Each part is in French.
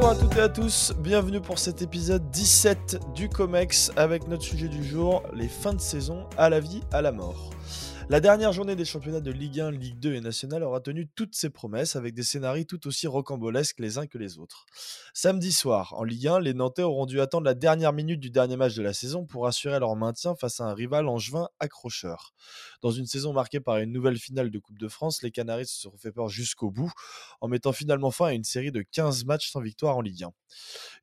Bonjour à toutes et à tous, bienvenue pour cet épisode 17 du COMEX avec notre sujet du jour, les fins de saison à la vie, à la mort. La dernière journée des championnats de Ligue 1, Ligue 2 et National aura tenu toutes ses promesses avec des scénarios tout aussi rocambolesques les uns que les autres. Samedi soir, en Ligue 1, les Nantais auront dû attendre la dernière minute du dernier match de la saison pour assurer leur maintien face à un rival angevin accrocheur. Dans une saison marquée par une nouvelle finale de Coupe de France, les Canaris se sont fait peur jusqu'au bout en mettant finalement fin à une série de 15 matchs sans victoire en Ligue 1.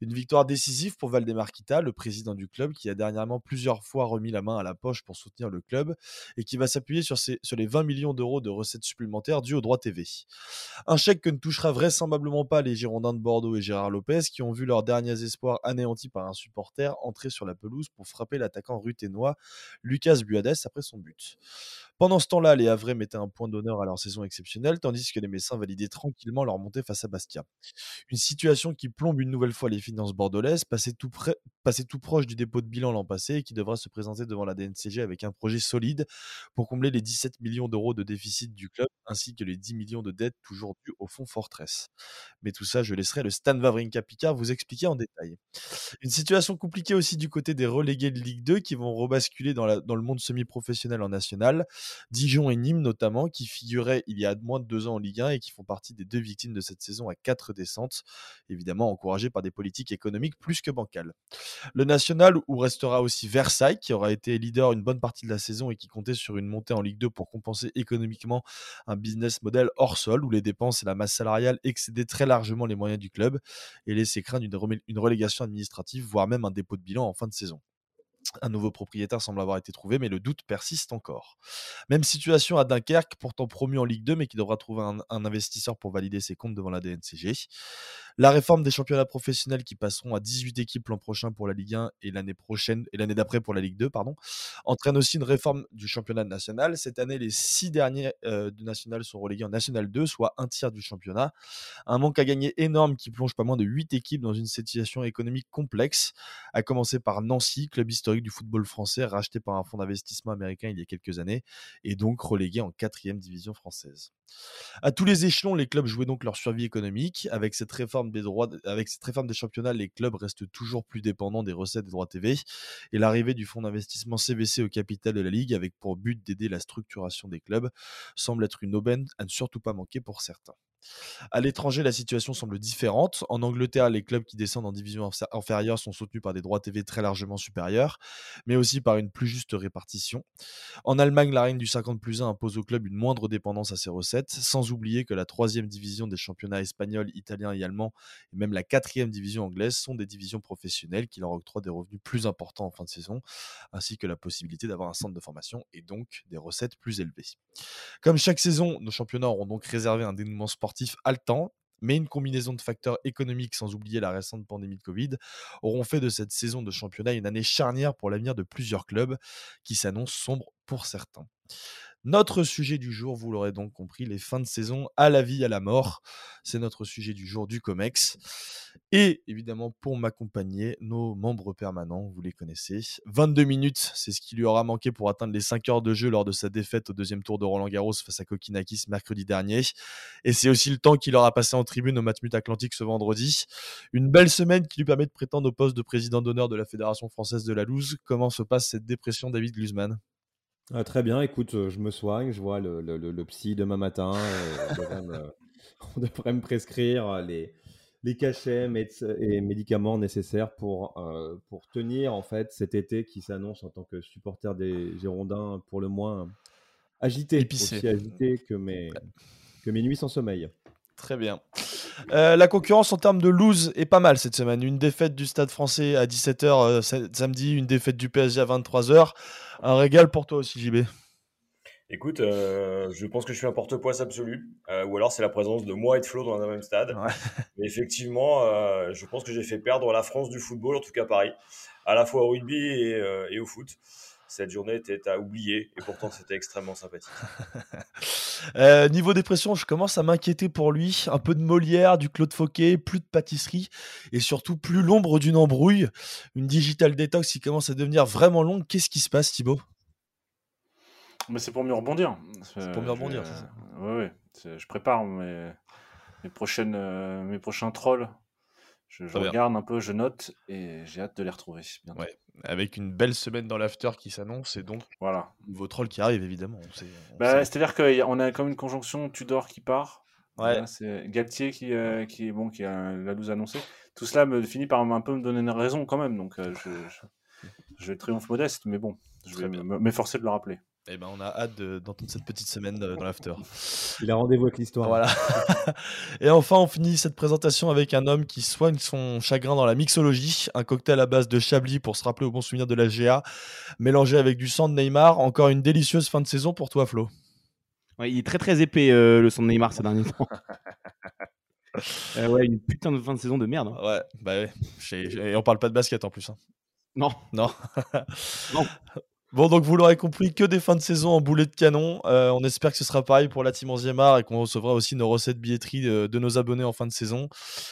Une victoire décisive pour Valdemar Kita, le président du club, qui a dernièrement plusieurs fois remis la main à la poche pour soutenir le club et qui va s'appuyer sur, sur les 20 millions d'euros de recettes supplémentaires dues aux droits TV. Un chèque que ne touchera vraisemblablement pas les Girondins de Bordeaux et Gérard Lopez, qui ont vu leurs derniers espoirs anéantis par un supporter entrer sur la pelouse pour frapper l'attaquant ruténois Lucas Buades après son but. Pendant ce temps-là, les Havrais mettaient un point d'honneur à leur saison exceptionnelle, tandis que les Messins validaient tranquillement leur montée face à Bastia. Une situation qui plombe une nouvelle fois les finances bordelaises, passées tout, près, tout proche du dépôt de bilan l'an passé et qui devra se présenter devant la DNCG avec un projet solide pour combler les 17 millions d'euros de déficit du club ainsi que les 10 millions de dettes toujours dues au fonds Fortress. Mais tout ça, je laisserai le Stan Wawrinka Picard vous expliquer en détail. Une situation compliquée aussi du côté des relégués de Ligue 2 qui vont rebasculer dans, le monde semi-professionnel en national. Dijon et Nîmes notamment, qui figuraient il y a moins de deux ans en Ligue 1 et qui font partie des deux victimes de cette saison à quatre descentes, évidemment encouragées par des politiques économiques plus que bancales. Le national, où restera aussi Versailles, qui aura été leader une bonne partie de la saison et qui comptait sur une montée en Ligue 2 pour compenser économiquement un business model hors sol, où les dépenses et la masse salariale excédaient très largement les moyens du club et laissaient craindre une relégation administrative, voire même un dépôt de bilan en fin de saison. Un nouveau propriétaire semble avoir été trouvé, mais le doute persiste encore. Même situation à Dunkerque, pourtant promu en Ligue 2, mais qui devra trouver un, investisseur pour valider ses comptes devant la DNCG. La réforme des championnats professionnels qui passeront à 18 équipes l'an prochain pour la Ligue 1 et l'année prochaine et l'année d'après pour la Ligue 2, pardon, entraîne aussi une réforme du championnat national. Cette année, les six derniers euh, du national sont relégués en National 2, soit un tiers du championnat. Un manque à gagner énorme qui plonge pas moins de 8 équipes dans une situation économique complexe, à commencer par Nancy, club historique du football français, racheté par un fonds d'investissement américain il y a quelques années, et donc relégué en quatrième division française. À tous les échelons, les clubs jouaient donc leur survie économique. Avec cette réforme des droits, avec cette réforme des championnats, les clubs restent toujours plus dépendants des recettes des droits TV. Et l'arrivée du fonds d'investissement CVC au capital de la Ligue, avec pour but d'aider la structuration des clubs, semble être une aubaine à ne surtout pas manquer pour certains. À l'étranger, la situation semble différente. En Angleterre, les clubs qui descendent en division inférieure sont soutenus par des droits TV très largement supérieurs, mais aussi par une plus juste répartition. En Allemagne, la règne du 50 plus 1 impose aux clubs une moindre dépendance à ses recettes, sans oublier que la troisième division des championnats espagnols, italiens et allemands, et même la quatrième division anglaise, sont des divisions professionnelles qui leur octroient des revenus plus importants en fin de saison, ainsi que la possibilité d'avoir un centre de formation et donc des recettes plus élevées. Comme chaque saison, nos championnats auront donc réservé un dénouement sportif haletant, mais une combinaison de facteurs économiques, sans oublier la récente pandémie de Covid, auront fait de cette saison de championnat une année charnière pour l'avenir de plusieurs clubs qui s'annoncent sombres pour certains. Notre sujet du jour, vous l'aurez donc compris, les fins de saison à la vie, à la mort. C'est notre sujet du jour du COMEX. Et évidemment, pour m'accompagner, nos membres permanents, vous les connaissez. 22 minutes, c'est ce qui lui aura manqué pour atteindre les 5 heures de jeu lors de sa défaite au deuxième tour de Roland Garros face à Kokinakis mercredi dernier. Et c'est aussi le temps qu'il aura passé en tribune au Matmut Atlantique ce vendredi. Une belle semaine qui lui permet de prétendre au poste de président d'honneur de la Fédération française de la Louse. Comment se passe cette dépression, David Glusman ah, très bien, écoute, euh, je me soigne, je vois le, le, le, psy demain matin. Euh, on, devrait me, prescrire les, les cachets et médicaments nécessaires pour, euh, pour tenir en fait cet été qui s'annonce en tant que supporter des Girondins pour le moins agité, aussi agité que mes, que mes nuits sans sommeil. Très bien. La concurrence en termes de lose est pas mal cette semaine. Une défaite du Stade français à 17h samedi, une défaite du PSG à 23h. Un régal pour toi aussi, JB. Écoute, euh, je pense que je suis un porte-poisse absolu, euh, ou alors c'est la présence de moi et de Flo dans un même stade. Mais effectivement, euh, je pense que j'ai fait perdre la France du football, en tout cas Paris, à la fois au rugby et, au foot. Cette journée était à oublier et pourtant c'était extrêmement sympathique. niveau dépression, je commence à m'inquiéter pour lui. Un peu de Molière, du Claude Fauquet, plus de pâtisserie et surtout plus l'ombre d'une embrouille. Une digital détox qui commence à devenir vraiment longue. Qu'est-ce qui se passe, Thibaut? Mais c'est pour mieux rebondir. C'est pour mieux rebondir, ça. Oui. Je prépare mes, mes, prochaines, euh, mes prochains trolls Je, regarde un peu, je note et j'ai hâte de les retrouver. Ouais, avec une belle semaine dans l'after qui s'annonce et donc voilà. vos trolls qui arrivent évidemment. Bah, c'est-à-dire qu'on a comme une conjonction Tudor qui part. Ouais. Galtier qui, euh, qui est bon, qui a la loose annoncée. Tout cela me finit par un peu me donner une raison quand même. Donc euh, je, je, je, triomphe modeste, mais bon, je vais m'efforcer de le rappeler. Eh ben, on a hâte d'entendre cette petite semaine dans l'after. Il a rendez-vous avec l'histoire. Voilà. et enfin, on finit cette présentation avec un homme qui soigne son chagrin dans la mixologie. Un cocktail à base de chablis pour se rappeler au bon souvenir de la GA, mélangé avec du sang de Neymar. Encore une délicieuse fin de saison pour toi, Flo. Ouais, il est très très épais, euh, le sang de Neymar, ces derniers temps. Euh, ouais, une putain de fin de saison de merde. Hein. Ouais, bah ouais. Et on parle pas de basket en plus. Hein. Non. Non. non. Bon, donc vous l'aurez compris, que des fins de saison en boulet de canon. Euh, on espère que ce sera pareil pour la team Onziemar et qu'on recevra aussi nos recettes billetterie de, nos abonnés en fin de saison.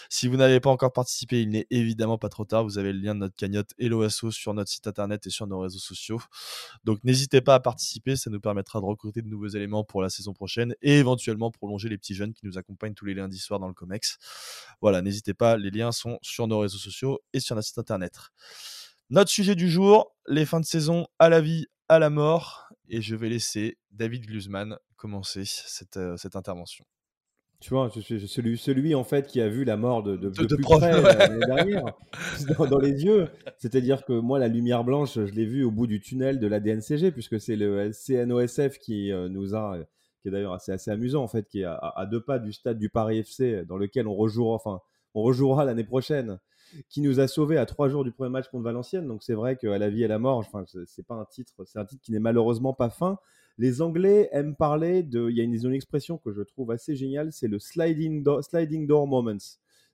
Si vous n'avez pas encore participé, il n'est évidemment pas trop tard. Vous avez le lien de notre cagnotte Helloasso sur notre site internet et sur nos réseaux sociaux. Donc n'hésitez pas à participer, ça nous permettra de recruter de nouveaux éléments pour la saison prochaine et éventuellement prolonger les petits jeunes qui nous accompagnent tous les lundis soirs dans le COMEX. Voilà, n'hésitez pas, les liens sont sur nos réseaux sociaux et sur notre site internet. Notre sujet du jour, les fins de saison à la vie, à la mort. Et je vais laisser David Glusman commencer cette, euh, cette intervention. Tu vois, je suis celui, celui en fait qui a vu la mort de, de, de, plus près euh, l'année dernière dans, les yeux. C'est-à-dire que moi, la lumière blanche, je l'ai vue au bout du tunnel de la DNCG, puisque c'est le CNOSF qui euh, nous a, qui est d'ailleurs assez, assez amusant en fait, qui est à, à, deux pas du stade du Paris FC, dans lequel on rejouera, enfin, on rejouera l'année prochaine qui nous a sauvés à trois jours du premier match contre Valenciennes. Donc c'est vrai qu'à la vie et à la mort, enfin, c'est pas un titre, c'est un titre qui n'est malheureusement pas fin. Les Anglais aiment parler de, il y a une, expression que je trouve assez géniale, c'est le sliding door, sliding door moments.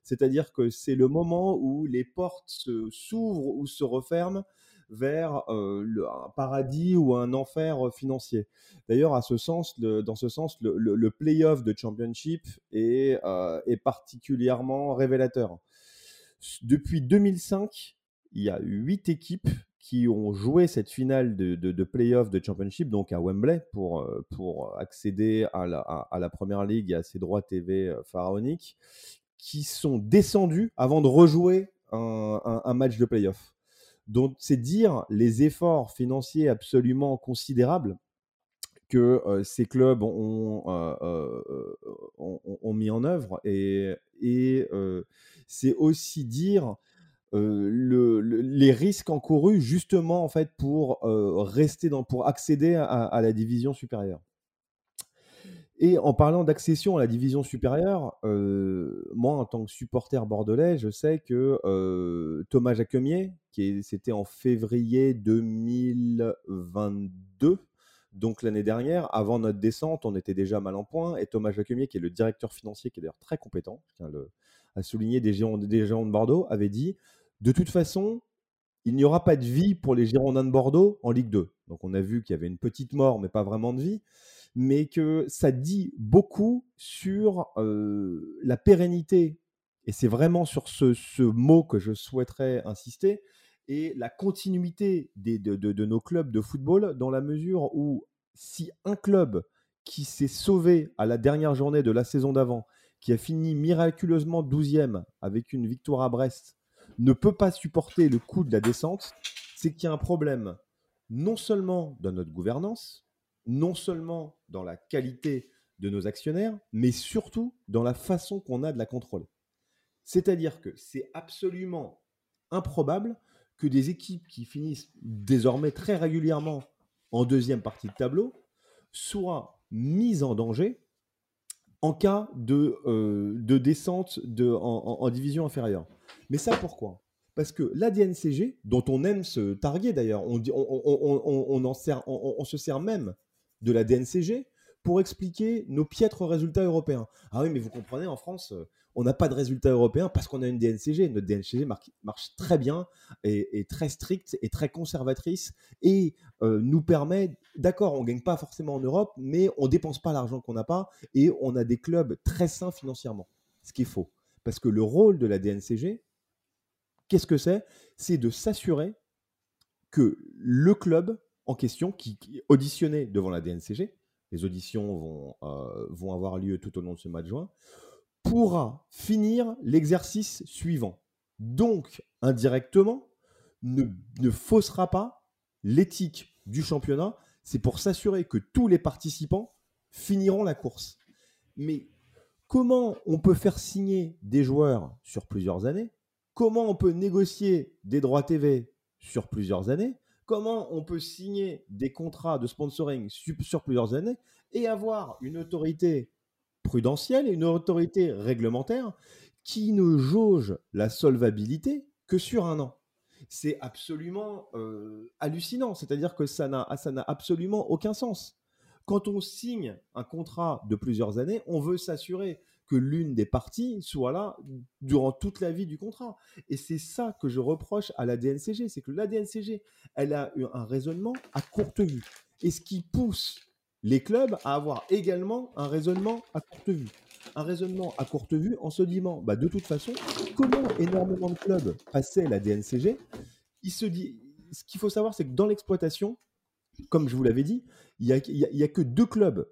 C'est-à-dire que c'est le moment où les portes s'ouvrent ou se referment vers euh, un paradis ou un enfer financier. D'ailleurs, à ce sens, dans ce sens, le, le, play-off de Championship est, euh, est particulièrement révélateur. Depuis 2005, il y a huit équipes qui ont joué cette finale de, de, de play-off de Championship, donc à Wembley, pour, euh, pour accéder à la, à, la Première Ligue et à ses droits TV euh, pharaoniques, qui sont descendus avant de rejouer un, un, match de play-off. Donc, c'est dire les efforts financiers absolument considérables que ces clubs ont, mis en œuvre. Et, c'est aussi dire le, les risques encourus justement en fait pour rester dans, pour accéder à, la division supérieure. Et en parlant d'accession à la division supérieure, moi en tant que supporter bordelais, je sais que Thomas Jacquemier, qui c'était en février 2022, donc l'année dernière, avant notre descente, on était déjà mal en point. Et Thomas Jacquemier, qui est le directeur financier, qui est d'ailleurs très compétent, je tiens des géants, des géants de Bordeaux, avait dit de toute façon, il n'y aura pas de vie pour les Girondins de Bordeaux en Ligue 2. Donc on a vu qu'il y avait une petite mort, mais pas vraiment de vie, mais que ça dit beaucoup sur euh, la pérennité, et c'est vraiment sur ce, mot que je souhaiterais insister, et la continuité des, de, de, nos clubs de football, dans la mesure où si un club qui s'est sauvé à la dernière journée de la saison d'avant qui a fini miraculeusement 12e avec une victoire à Brest, ne peut pas supporter le coup de la descente, c'est qu'il y a un problème non seulement dans notre gouvernance, non seulement dans la qualité de nos actionnaires, mais surtout dans la façon qu'on a de la contrôler. C'est-à-dire que c'est absolument improbable que des équipes qui finissent désormais très régulièrement en deuxième partie de tableau soient mises en danger en cas de, euh, de descente de, en, division inférieure. Mais ça, pourquoi? Parce que la DNCG, dont on aime se targuer d'ailleurs, on, se sert même de la DNCG pour expliquer nos piètres résultats européens. Ah oui, mais vous comprenez, en France, euh, on n'a pas de résultats européens parce qu'on a une DNCG. Notre DNCG marche très bien et, très stricte et très conservatrice et euh, nous permet, d'accord, on ne gagne pas forcément en Europe, mais on ne dépense pas l'argent qu'on n'a pas et on a des clubs très sains financièrement. Ce qui est faux. Parce que le rôle de la DNCG, qu'est-ce que c'est? C'est de s'assurer que le club en question, qui, est auditionné devant la DNCG, les auditions vont, euh, vont avoir lieu tout au long de ce mois de juin, pourra finir l'exercice suivant. Donc, indirectement, ne, ne faussera pas l'éthique du championnat. C'est pour s'assurer que tous les participants finiront la course. Mais comment on peut faire signer des joueurs sur plusieurs années? Comment on peut négocier des droits TV sur plusieurs années? Comment on peut signer des contrats de sponsoring sur plusieurs années et avoir une autorité prudentielle et une autorité réglementaire qui ne jauge la solvabilité que sur un an c'est absolument euh, hallucinant. C'est-à-dire que ça n'a, ça n'a absolument aucun sens. Quand on signe un contrat de plusieurs années, on veut s'assurer que l'une des parties soit là durant toute la vie du contrat. Et c'est ça que je reproche à la DNCG, c'est que la DNCG, elle a eu un raisonnement à courte vue. Et ce qui pousse les clubs à avoir également un raisonnement à courte vue un raisonnement à courte vue en se disant, bah, de toute façon, comment énormément de clubs passaient la DNCG il se dit, Ce qu'il faut savoir, c'est que dans l'exploitation, comme je vous l'avais dit, il n'y a, a, que deux clubs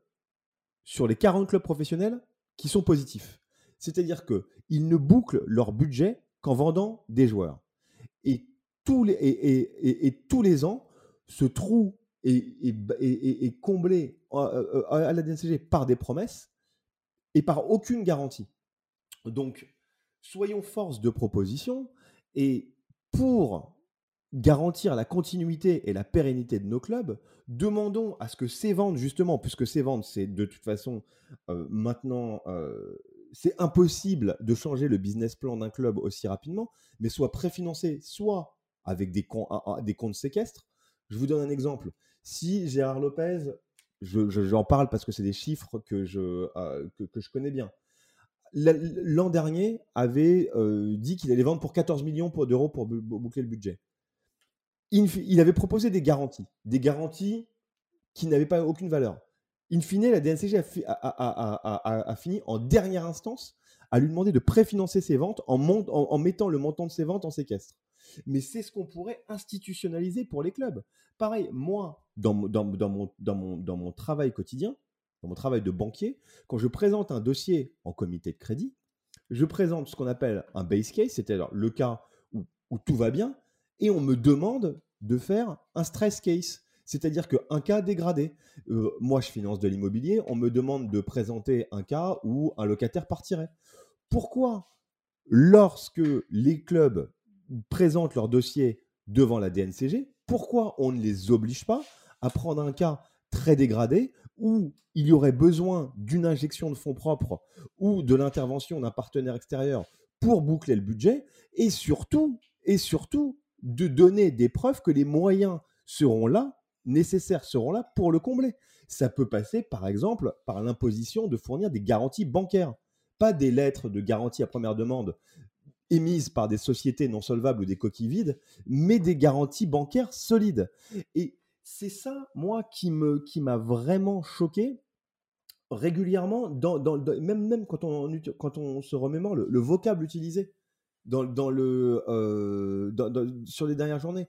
sur les 40 clubs professionnels qui sont positifs. C'est-à-dire qu'ils ne bouclent leur budget qu'en vendant des joueurs. Et tous les, ans, ce trou est, comblé à la DNCG par des promesses et par aucune garantie. Donc, soyons force de proposition et pour garantir la continuité et la pérennité de nos clubs, demandons à ce que ces ventes, justement, puisque ces ventes, c'est de toute façon euh, maintenant, euh, c'est impossible de changer le business plan d'un club aussi rapidement, mais soit préfinancé, soit avec des, comptes séquestres. Je vous donne un exemple. Si Gérard Lopez j'en parle parce que c'est des chiffres que je, euh, que, je connais bien. L'an dernier avait dit qu'il allait vendre pour 14 millions d'euros pour boucler le budget. Il, avait proposé des garanties, des garanties qui n'avaient pas aucune valeur. In fine, la DNCG a, fini en dernière instance à lui demander de préfinancer ses ventes en, mettant le montant de ses ventes en séquestre mais c'est ce qu'on pourrait institutionnaliser pour les clubs. Pareil, moi, dans, mon, travail quotidien, dans mon travail de banquier, quand je présente un dossier en comité de crédit, je présente ce qu'on appelle un base case, c'est-à-dire le cas où, tout va bien, et on me demande de faire un stress case, c'est-à-dire qu'un cas dégradé. Euh, moi, je finance de l'immobilier, on me demande de présenter un cas où un locataire partirait. Pourquoi Lorsque les clubs présentent leur dossier devant la DNCG, pourquoi on ne les oblige pas à prendre un cas très dégradé où il y aurait besoin d'une injection de fonds propres ou de l'intervention d'un partenaire extérieur pour boucler le budget et surtout, et surtout de donner des preuves que les moyens seront là, nécessaires seront là pour le combler. Ça peut passer par exemple par l'imposition de fournir des garanties bancaires, pas des lettres de garantie à première demande émises par des sociétés non solvables ou des coquilles vides, mais des garanties bancaires solides. Et c'est ça, moi, qui qui m'a vraiment choqué régulièrement, dans, même, même quand, on, quand on se remémore le, vocable utilisé le, euh, sur les dernières journées.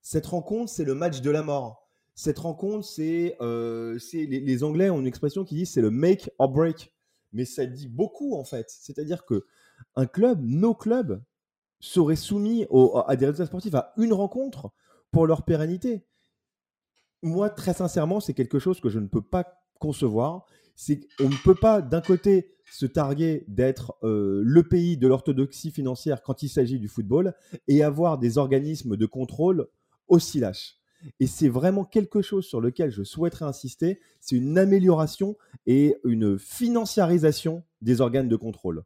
Cette rencontre, c'est le match de la mort. Cette rencontre, c'est euh, les, les, Anglais ont une expression qui dit c'est le make or break. Mais ça dit beaucoup en fait. C'est-à-dire que un club, nos clubs, seraient soumis à des résultats sportifs à une rencontre pour leur pérennité. Moi, très sincèrement, c'est quelque chose que je ne peux pas concevoir. C'est qu'on ne peut pas, d'un côté, se targuer d'être euh, le pays de l'orthodoxie financière quand il s'agit du football et avoir des organismes de contrôle aussi lâches. Et c'est vraiment quelque chose sur lequel je souhaiterais insister, c'est une amélioration et une financiarisation des organes de contrôle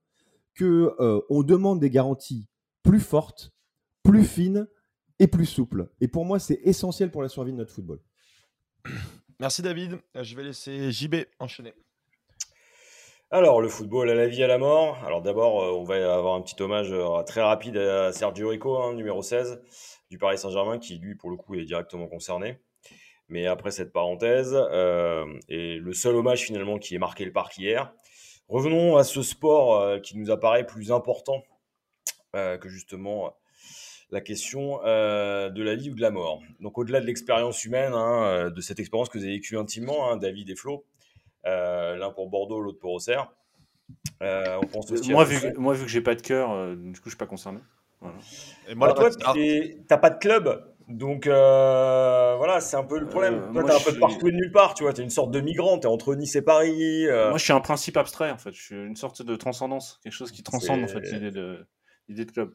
que euh, on demande des garanties plus fortes, plus fines et plus souples. Et pour moi, c'est essentiel pour la survie de notre football. Merci David. Je vais laisser JB enchaîner. Alors, le football à la vie, à la mort. Alors d'abord, euh, on va avoir un petit hommage euh, très rapide à Sergio Rico, hein, numéro 16 du Paris Saint-Germain, qui lui, pour le coup, est directement concerné. Mais après cette parenthèse, et le seul hommage finalement qui est marqué le parc hier, Revenons à ce sport euh, qui nous apparaît plus important euh, que justement euh, la question de la vie ou de la mort. Donc au-delà de l'expérience humaine, hein, de cette expérience que vous avez vécue intimement, hein, David et Flo, l'un pour Bordeaux, l'autre pour Auxerre. on pense aussi moi, vu, moi, vu que j'ai pas de cœur, du coup, je suis pas concerné. Et moi, bah, toi, t'as pas de club. Donc euh, voilà, c'est un peu le problème. Euh, toi, t'es un peu de partout et de nulle part, tu vois. T'es une sorte de migrant, t'es entre Nice et Paris. Euh. Moi, je suis un principe abstrait, en fait. Je suis une sorte de transcendance, quelque chose qui transcende, en fait, l'idée de, l'idée de club.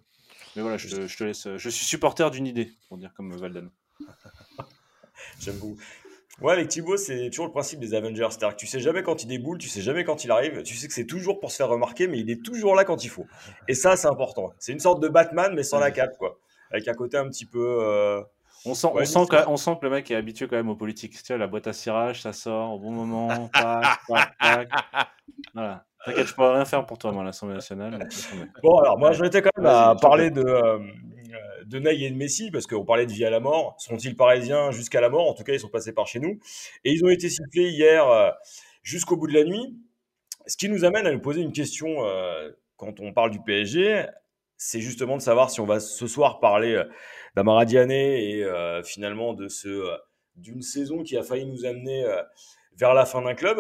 Mais voilà, je te, je te, laisse. Je suis supporter d'une idée, pour dire comme Valden. J'aime beaucoup. Ouais, avec Thibaut, c'est toujours le principe des Avengers. C'est-à-dire que tu sais jamais quand il déboule, tu sais jamais quand il arrive. Tu sais que c'est toujours pour se faire remarquer, mais il est toujours là quand il faut. Et ça, c'est important. C'est une sorte de Batman, mais sans la cape, quoi avec un côté un petit peu. Euh, on sent, on, sent que, on sent que le mec est habitué quand même aux politiques. Tu vois, la boîte à cirage, ça sort au bon moment. Voilà. T'inquiète, je pourrais rien faire pour toi, moi, l'Assemblée nationale. Bon, alors, moi, j'en étais quand même à parler de, euh, de Ney et de Messi, parce qu'on parlait de vie à la mort. Sont-ils parisiens jusqu'à la mort? En tout cas, ils sont passés par chez nous. Et ils ont été sifflés hier euh, jusqu'au bout de la nuit. Ce qui nous amène à nous poser une question quand on parle du PSG c'est justement de savoir si on va ce soir parler euh, d'Amara et euh, finalement de ce euh, d'une saison qui a failli nous amener vers la fin d'un club,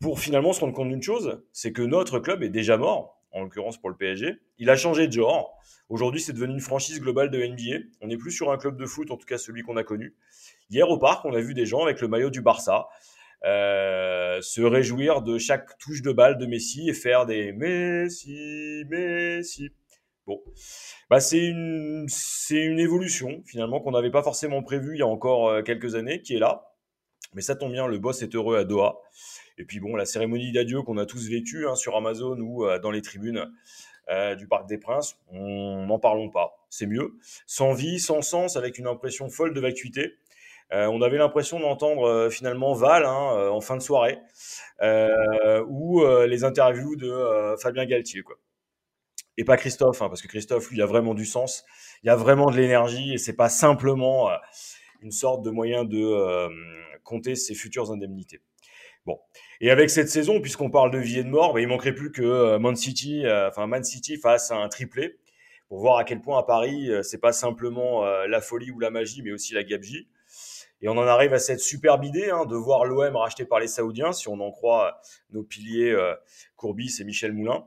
pour finalement se rendre compte d'une chose, c'est que notre club est déjà mort, en l'occurrence pour le PSG. Il a changé de genre. Aujourd'hui, c'est devenu une franchise globale de NBA. On n'est plus sur un club de foot, en tout cas celui qu'on a connu. Hier au parc, on a vu des gens avec le maillot du Barça se réjouir de chaque touche de balle de Messi et faire des Messi, Messi. Bon, bah c'est une, c'est une évolution finalement qu'on n'avait pas forcément prévue il y a encore euh, quelques années, qui est là. Mais ça tombe bien, le boss est heureux à Doha. Et puis bon, la cérémonie d'adieu qu'on a tous vécue hein, sur Amazon ou euh, dans les tribunes euh, du Parc des Princes, on n'en parlons pas. C'est mieux. Sans vie, sans sens, avec une impression folle de vacuité. on avait l'impression d'entendre finalement Val hein, en fin de soirée ou les interviews de Fabien Galtier. Quoi et pas Christophe, hein, parce que Christophe, lui, il a vraiment du sens, il a vraiment de l'énergie, et c'est pas simplement euh, une sorte de moyen de euh, compter ses futures indemnités. Bon, et avec cette saison, puisqu'on parle de vie et de mort, bah, il manquerait plus que euh, Man City, enfin Man City fasse un triplé pour voir à quel point à Paris, c'est pas simplement la folie ou la magie, mais aussi la gabegie. Et on en arrive à cette superbe idée hein, de voir l'OM racheté par les Saoudiens, si on en croit nos piliers Courbis et Michel Moulin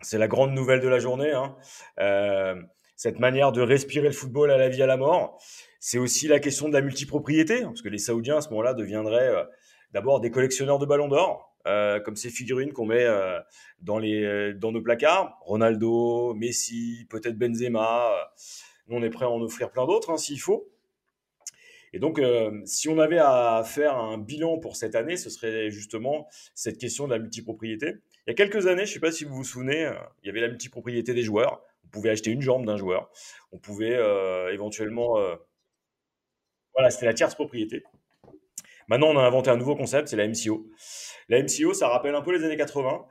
c'est la grande nouvelle de la journée. Hein. Euh, cette manière de respirer le football à la vie à la mort. C'est aussi la question de la multipropriété, parce que les Saoudiens à ce moment-là deviendraient euh, d'abord des collectionneurs de ballons d'or, euh, comme ces figurines qu'on met dans, les, dans nos placards. Ronaldo, Messi, peut-être Benzema. Nous, on est prêt à en offrir plein d'autres hein, s'il faut. Et donc, si on avait à faire un bilan pour cette année, ce serait justement cette question de la multipropriété. Il y a quelques années, je ne sais pas si vous vous souvenez, euh, il y avait la multipropriété des joueurs. On pouvait acheter une jambe d'un joueur. On pouvait euh, éventuellement. Euh, voilà, c'était la tierce propriété. Maintenant, on a inventé un nouveau concept, c'est la MCO. La MCO, ça rappelle un peu les années 80.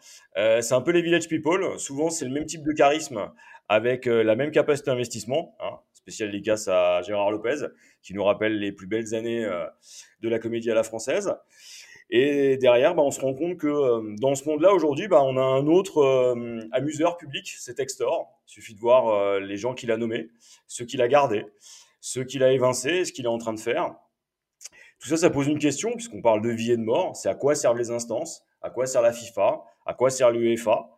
c'est un peu les village people. Souvent, c'est le même type de charisme avec la même capacité d'investissement. Hein. spécial dédicace à Gérard Lopez, qui nous rappelle les plus belles années de la comédie à la française. Et derrière, bah, on se rend compte que euh, dans ce monde-là, aujourd'hui, bah, on a un autre euh, amuseur public, c'est Textor. Il suffit de voir euh, les gens qu'il a nommés, ceux qu'il a gardés, ceux qu'il a évincés, ce qu'il est en train de faire. Tout ça, ça pose une question, puisqu'on parle de vie et de mort. C'est à quoi servent les instances? À quoi sert la FIFA? À quoi sert l'UEFA?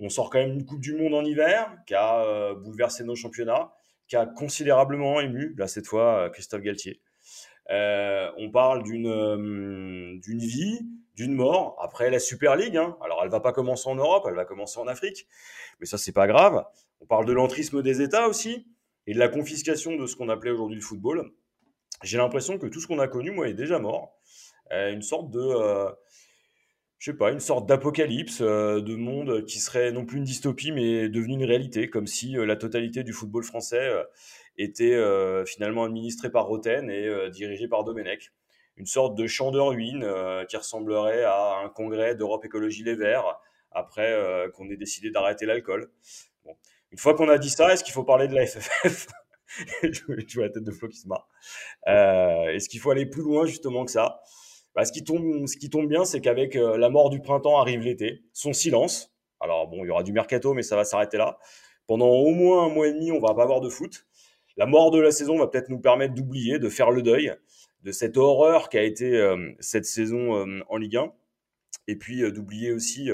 On sort quand même une Coupe du Monde en hiver qui a bouleversé nos championnats, qui a considérablement ému, là cette fois, Christophe Galtier. Euh, on parle d'une euh, d'une vie, d'une mort. Après la Super League, hein. alors elle va pas commencer en Europe, elle va commencer en Afrique, mais ça c'est pas grave. On parle de l'entrisme des États aussi et de la confiscation de ce qu'on appelait aujourd'hui le football. J'ai l'impression que tout ce qu'on a connu, moi, est déjà mort. Euh, une sorte de, je sais pas, une sorte d'apocalypse, de monde qui serait non plus une dystopie, mais devenu une réalité, comme si la totalité du football français était euh, finalement administré par Roten et euh, dirigé par Domenech. Une sorte de champ de ruines euh, qui ressemblerait à un congrès d'Europe Écologie Les Verts après qu'on ait décidé d'arrêter l'alcool. Une fois qu'on a dit ça, est-ce qu'il faut parler de la FFF je vois la tête de Flo qui se marre. est-ce qu'il faut aller plus loin justement que ça? Bah, ce, qui tombe, ce qui tombe bien, c'est qu'avec la mort du printemps arrive l'été, son silence. Alors bon, il y aura du mercato, mais ça va s'arrêter là. Pendant au moins un mois et demi, on va pas avoir de foot la mort de la saison va peut-être nous permettre d'oublier, de faire le deuil de cette horreur qui a été euh, cette saison euh, en Ligue 1, et puis euh, d'oublier aussi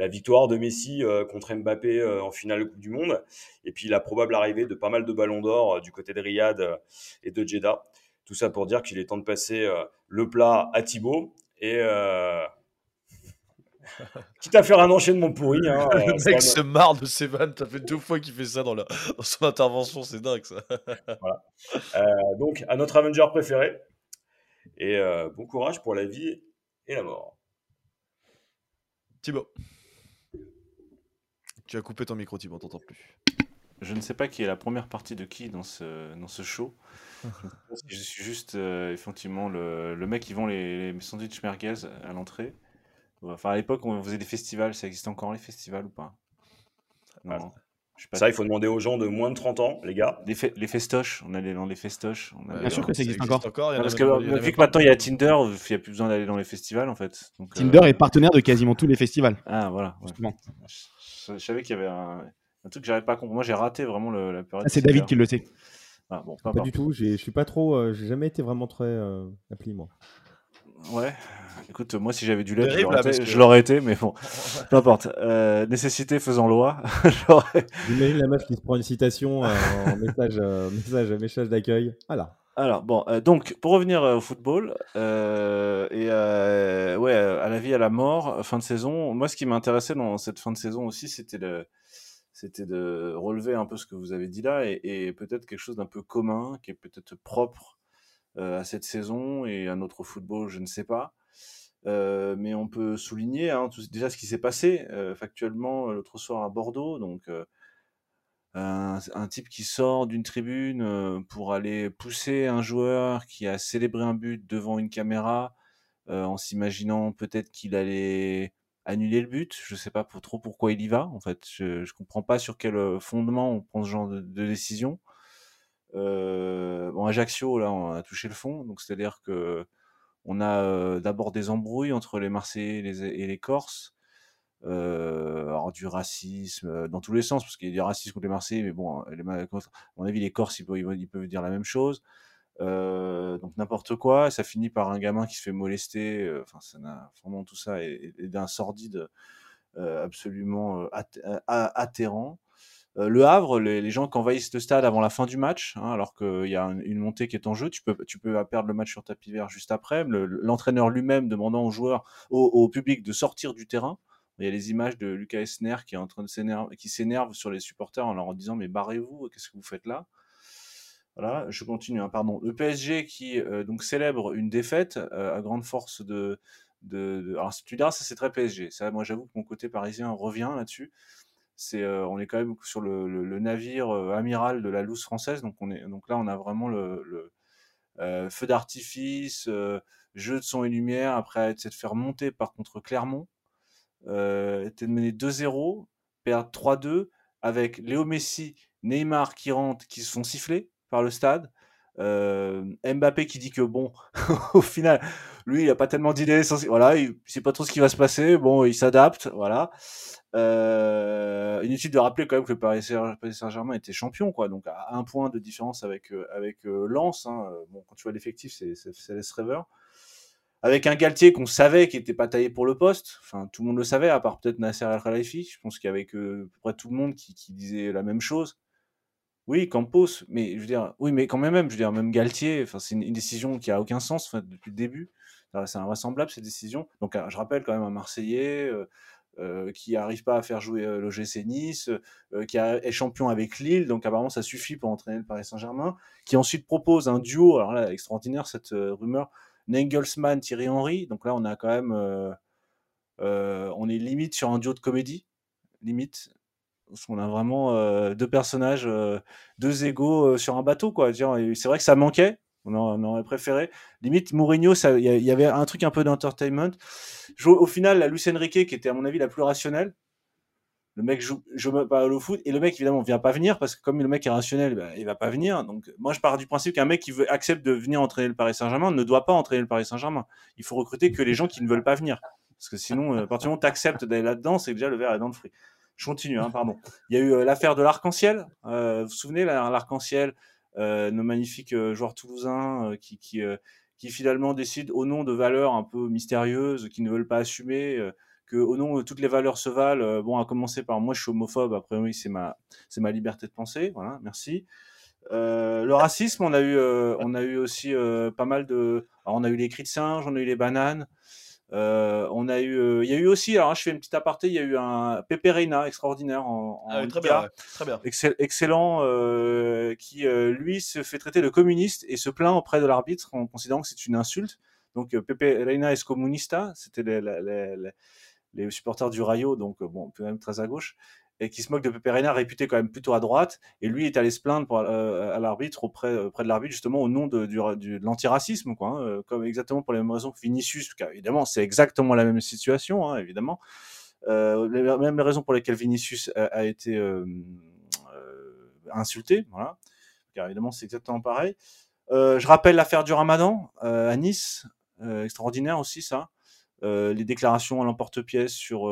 la victoire de Messi contre Mbappé en finale de Coupe du Monde, et puis la probable arrivée de pas mal de ballons d'or du côté de Riyad et de Jeddah. Tout ça pour dire qu'il est temps de passer le plat à Thibaut et Quitte à faire un enchaînement pourri. Hein, le euh, mec se marre de ses vannes. T'as fait deux fois qu'il fait ça dans, la... dans, son intervention. C'est dingue ça. voilà. Euh, donc, à notre Avenger préféré. Et euh, bon courage pour la vie et la mort. Thibaut. Tu as coupé ton micro, Thibaut, on t'entend plus. Je ne sais pas qui est la première partie de qui dans ce, dans ce show. je suis juste effectivement le, le, mec qui vend les, les sandwichs merguez à l'entrée. Enfin, à l'époque, on faisait des festivals. Ça existe encore les festivals ou pas? Non. Ça, il faut demander aux gens de moins de 30 ans, les gars. Les, les festoches, on allait dans les festoches. Bien sûr que ça existe, encore. parce que vu que maintenant il y a Tinder, il n'y a plus besoin d'aller dans les festivals en fait. Tinder euh, est partenaire de quasiment tous les festivals. Ah voilà. Je, savais qu'il y avait un, truc que j'arrivais pas à comprendre. Moi j'ai raté vraiment le, la période. Ah, c'est David qui le sait. Ah, bon, pas, du tout. Je suis pas trop. Euh, j'ai jamais été vraiment très euh, appli moi. Ouais, Écoute, moi, si j'avais du lait, je l'aurais été, mais bon, peu importe. Euh, nécessité faisant loi, J'imagine la meuf qui se prend une citation euh, en message, euh, message, message d'accueil. Voilà. Alors, bon, donc, pour revenir au football, et ouais, à la vie, à la mort, fin de saison, moi, ce qui m'intéressait dans cette fin de saison aussi, c'était de, c'était de relever un peu ce que vous avez dit là, et, et peut-être quelque chose d'un peu commun, qui est peut-être propre à cette saison et à notre football, je ne sais pas. Euh, mais on peut souligner hein, déjà ce qui s'est passé euh, factuellement euh, l'autre soir à Bordeaux. Donc, un, type qui sort d'une tribune pour aller pousser un joueur qui a célébré un but devant une caméra en s'imaginant peut-être qu'il allait annuler le but. Je sais pas trop pourquoi il y va. En fait, je, je comprends pas sur quel fondement on prend ce genre de décision. Bon, Ajaccio, là, on a touché le fond. Donc, c'est-à-dire que on a d'abord des embrouilles entre les Marseillais et les, Corses. alors du racisme dans tous les sens, parce qu'il y a du racisme contre les Marseillais, mais bon, les, à mon avis, les Corses, ils peuvent, dire la même chose. donc n'importe quoi, ça finit par un gamin qui se fait molester. Enfin, ça n'a vraiment tout ça est, d'un sordide absolument atterrant. Euh, le Havre, les, gens qui envahissent le stade avant la fin du match, hein, alors qu'il y a une, montée qui est en jeu, tu peux, tu peux perdre le match sur tapis vert juste après. L'entraîneur lui-même demandant aux joueurs, au, public de sortir du terrain. Il y a les images de Lucas Esner qui est en train de qui s'énerve sur les supporters en leur disant mais barrez-vous, qu'est-ce que vous faites là? Voilà, je continue. Hein, pardon. Le PSG qui euh, donc célèbre une défaite euh, à grande force de... alors tu diras ça c'est très PSG. Ça, moi j'avoue que mon côté parisien revient là-dessus euh, on est quand même sur le, navire euh, amiral de la loose française. Donc là on a vraiment le, euh, feu d'artifice jeu de son et lumière. Après être faire monter par contre Clermont était de mener 2-0 perdre 3-2 avec Léo Messi Neymar qui rentre qui se font siffler par le stade Mbappé qui dit que bon, au final, lui, il a pas tellement d'idées. Voilà, il sait pas trop ce qui va se passer. Bon, il s'adapte. Voilà. Euh, inutile de rappeler quand même que Paris Saint-Germain était champion, quoi. Donc à un point de différence avec euh, avec euh, Lens. Hein. Bon, quand tu vois l'effectif, c'est c'est laisse rêveur. Avec un Galtier qu'on savait qui était pas taillé pour le poste. Enfin, tout le monde le savait, à part peut-être Nasser Al Khelaifi. Je pense qu'il y avait à peu près tout le monde qui, qui disait la même chose. Oui, Campos, mais je veux dire, oui, mais quand même, je veux dire, même Galtier, enfin, c'est une, décision qui a aucun sens depuis le début. C'est invraisemblable ces décisions. Donc, je rappelle quand même un Marseillais, euh, qui n'arrive pas à faire jouer euh, l'OGC Nice, euh, qui est champion avec Lille, donc apparemment ça suffit pour entraîner le Paris Saint-Germain, qui ensuite propose un duo, alors là extraordinaire cette rumeur, Nengelsmann Thierry Henry, donc là on a quand même, on est limite sur un duo de comédie, limite, parce qu'on a vraiment deux personnages, deux égaux sur un bateau quoi. C'est vrai que ça manquait, on, aurait préféré. Limite, Mourinho, il y, avait un truc un peu d'entertainment. Au final, la Luis Enrique, qui était à mon avis la plus rationnelle, le mec joue, joue pas au foot, et le mec évidemment vient pas venir parce que comme le mec est rationnel, bah, il va pas venir. Donc moi je pars du principe qu'un mec qui veut, accepte de venir entraîner le Paris Saint-Germain ne doit pas entraîner le Paris Saint-Germain. Il faut recruter que les gens qui ne veulent pas venir. Parce que sinon, euh, à partir du moment où acceptes d'aller là-dedans, c'est déjà le verre est dans le fruit. Je continue, hein, pardon. Il y a eu euh, l'affaire de l'arc-en-ciel. Euh, vous vous souvenez, l'arc-en-ciel nos magnifiques euh, joueurs toulousains euh, qui, qui, qui finalement décident au nom de valeurs un peu mystérieuses, qui ne veulent pas assumer, que au nom de toutes les valeurs se valent. bon, à commencer par moi, je suis homophobe. Après, oui, c'est ma, c'est ma liberté de penser. Voilà, merci. le racisme, on a eu, on a eu aussi pas mal de. Alors, on a eu les cris de singe, on a eu les bananes. Euh, on a eu, euh, il y a eu aussi, alors je fais une petite aparté, il y a eu un Pepe Reina extraordinaire en, ah très, bien, très bien, excellent, euh, qui lui se fait traiter de communiste et se plaint auprès de l'arbitre en considérant que c'est une insulte. Donc Pepe Reina es comunista, c'était les, les, les, supporters du Rayo, donc bon, quand même très à gauche et qui se moque de Pepe réputé quand même plutôt à droite, et lui est allé se plaindre euh, à l'arbitre auprès, auprès de l'arbitre justement au nom de, du, l'antiracisme, quoi, hein, euh, comme exactement pour les mêmes raisons que Vinicius, car évidemment c'est exactement la même situation, hein, évidemment, euh, les mêmes raisons pour lesquelles Vinicius a, été euh, euh, insulté, voilà, car évidemment c'est exactement pareil. je rappelle l'affaire du Ramadan à Nice, extraordinaire aussi ça, les déclarations à l'emporte-pièce sur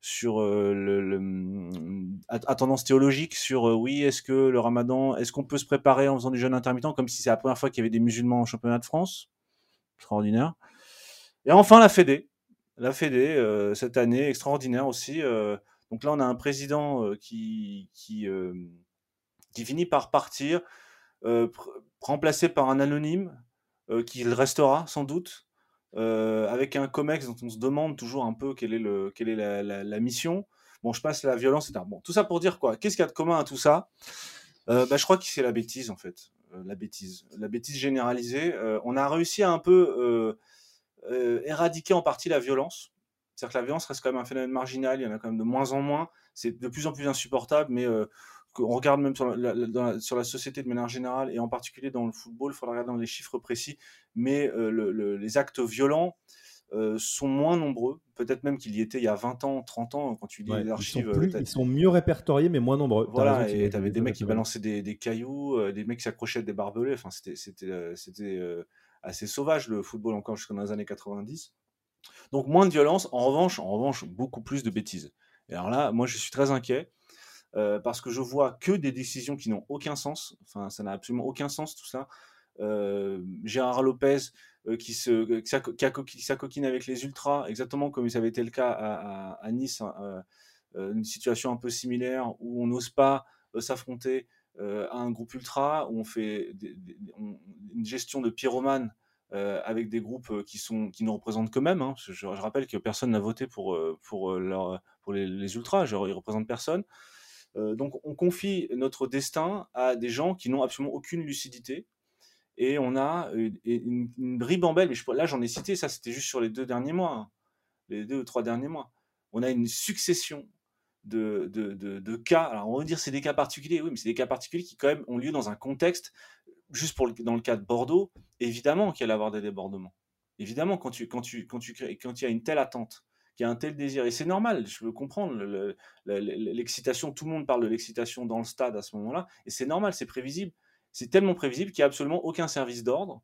sur le, mmh, à, tendance théologique sur oui est-ce que le Ramadan est-ce qu'on peut se préparer en faisant du jeûne intermittent comme si c'est la première fois qu'il y avait des musulmans au championnat de France? Extraordinaire. Et enfin la Fédé. La Fédé cette année extraordinaire aussi donc là on a un président qui qui qui finit par partir remplacé par un anonyme qui restera sans doute. euh, avec un COMEX dont on se demande toujours un peu quelle est, la, mission. Bon, je passe la violence, etc. Bon, tout ça pour dire quoi? Qu'est-ce qu'il y a de commun à tout ça? Euh, bah, Je crois que c'est la bêtise, en fait. Euh, la bêtise. La bêtise généralisée. Euh, on a réussi à un peu euh, éradiquer en partie la violence. C'est-à-dire que la violence reste quand même un phénomène marginal, il y en a quand même de moins en moins. C'est de plus en plus insupportable, mais on regarde même sur la, sur la, société de manière générale et en particulier dans le football, il faudra regarder dans les chiffres précis, mais euh, le, les actes violents euh, sont moins nombreux, peut-être même qu'il y était il y a 20 ans, 30 ans, quand tu lis les archives. Ils sont, ils sont, mieux répertoriés, mais moins nombreux. Voilà, et tu avais des mecs qui balançaient des, des cailloux, euh, des mecs qui s'accrochaient des barbelés, enfin, c'était assez sauvage le football encore jusqu'aux les années 90. Donc moins de violence, en revanche, en revanche, beaucoup plus de bêtises. Et alors là, moi je suis très inquiet euh, parce que je vois que des décisions qui n'ont aucun sens. Enfin, ça n'a absolument aucun sens tout ça. Euh, Gérard Lopez euh, qui se avec les ultras, exactement comme ça avait été le cas à, Nice, hein, une situation un peu similaire où on n'ose pas s'affronter à un groupe ultra, où on fait une gestion de pyromane avec des groupes qui ne représentent qu'eux-mêmes. Hein. Je, rappelle que personne n'a voté pour les ultras, genre, ils représentent personne. Euh, donc on confie notre destin à des gens qui n'ont absolument aucune lucidité. Et on a une, une, ribambelle, mais là j'en ai cité, ça c'était juste sur les deux derniers mois, hein, les deux ou trois derniers mois. On a une succession de, de, de, cas. Alors on va dire c'est des cas particuliers, oui, mais c'est des cas particuliers qui quand même ont lieu dans un contexte, juste pour dans le cas de Bordeaux, évidemment qu'il y a avoir des débordements. Évidemment, quand tu, quand tu, quand tu, quand il y a une telle attente, qui a un tel désir. Et c'est normal, je veux comprendre l'excitation, tout le monde parle de l'excitation dans le stade à ce moment-là, et c'est normal, c'est prévisible. C'est tellement prévisible qu'il n'y a absolument aucun service d'ordre,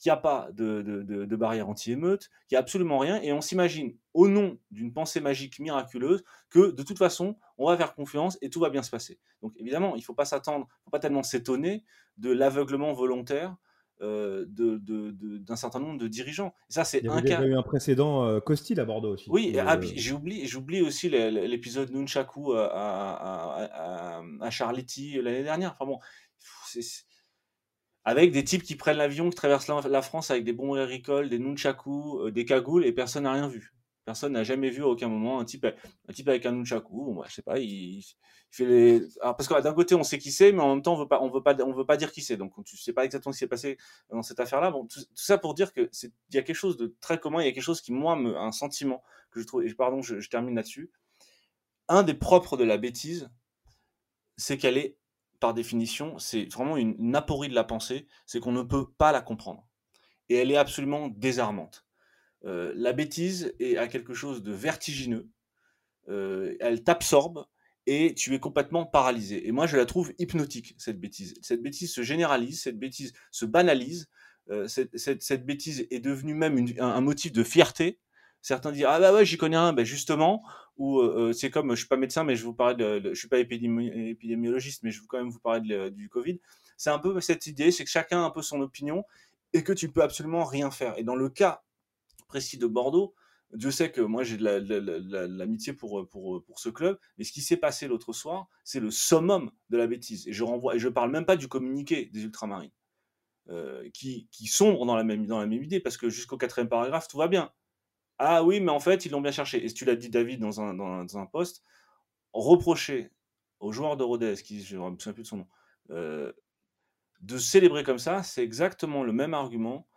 qu'il n'y a pas de, de, de, barrière anti-émeute, qu'il n'y a absolument rien, et on s'imagine, au nom d'une pensée magique miraculeuse, que de toute façon, on va faire confiance et tout va bien se passer. Donc évidemment, il ne faut pas s'attendre, il ne faut pas tellement s'étonner de l'aveuglement volontaire euh, d'un de, certain nombre de dirigeants. ça, c'est un cas. Il y a eu un précédent euh, Costil à Bordeaux aussi. Oui, ah, j'oublie aussi l'épisode Nunchaku à, à, à, Charletti l'année dernière. Enfin bon, avec des types qui prennent l'avion, qui traversent la, France avec des bombes agricoles, des Nunchaku, euh, des cagoules, et personne n'a rien vu. Personne n'a jamais vu à aucun moment un type, un type avec un nunchaku. Bon, bah, je sais pas, il, fait les. Alors, parce que d'un côté, on sait qui c'est, mais en même temps, on veut pas, on veut pas, on veut pas dire qui c'est. Donc, tu sais pas exactement ce qui s'est passé dans cette affaire-là. Bon, tout, ça pour dire que il y a quelque chose de très commun. Il y a quelque chose qui, moi, me, un sentiment que je trouve. Et pardon, je, je termine là-dessus. Un des propres de la bêtise, c'est qu'elle est, par définition, c'est vraiment une aporie de la pensée. C'est qu'on ne peut pas la comprendre. Et elle est absolument désarmante. Euh, la bêtise est à quelque chose de vertigineux. Euh, elle t'absorbe et tu es complètement paralysé. Et moi, je la trouve hypnotique, cette bêtise. Cette bêtise se généralise, cette bêtise se banalise. Euh, cette, bêtise est devenue même un, motif de fierté. Certains disent ah bah ouais j'y connais un, ben justement. Ou c'est comme je suis pas médecin mais je vous parle de, je suis pas épidémiologiste mais je veux quand même vous parler du Covid. C'est un peu cette idée, c'est que chacun a un peu son opinion et que tu peux absolument rien faire. Et dans le cas de Bordeaux, Dieu sait que moi j'ai de l'amitié pour, pour, pour ce club, mais ce qui s'est passé l'autre soir, c'est le summum de la bêtise. Et je renvoie, et je parle même pas du communiqué des ultramarines, euh, qui, qui sombre dans la, même, dans la même idée, parce que jusqu'au quatrième paragraphe, tout va bien. Ah oui, mais en fait, ils l'ont bien cherché. Et tu l'as dit, David, dans un, dans, poste, reprocher aux joueurs de Rodez, qui je ne me souviens plus de son nom, euh, de célébrer comme ça, c'est exactement le même argument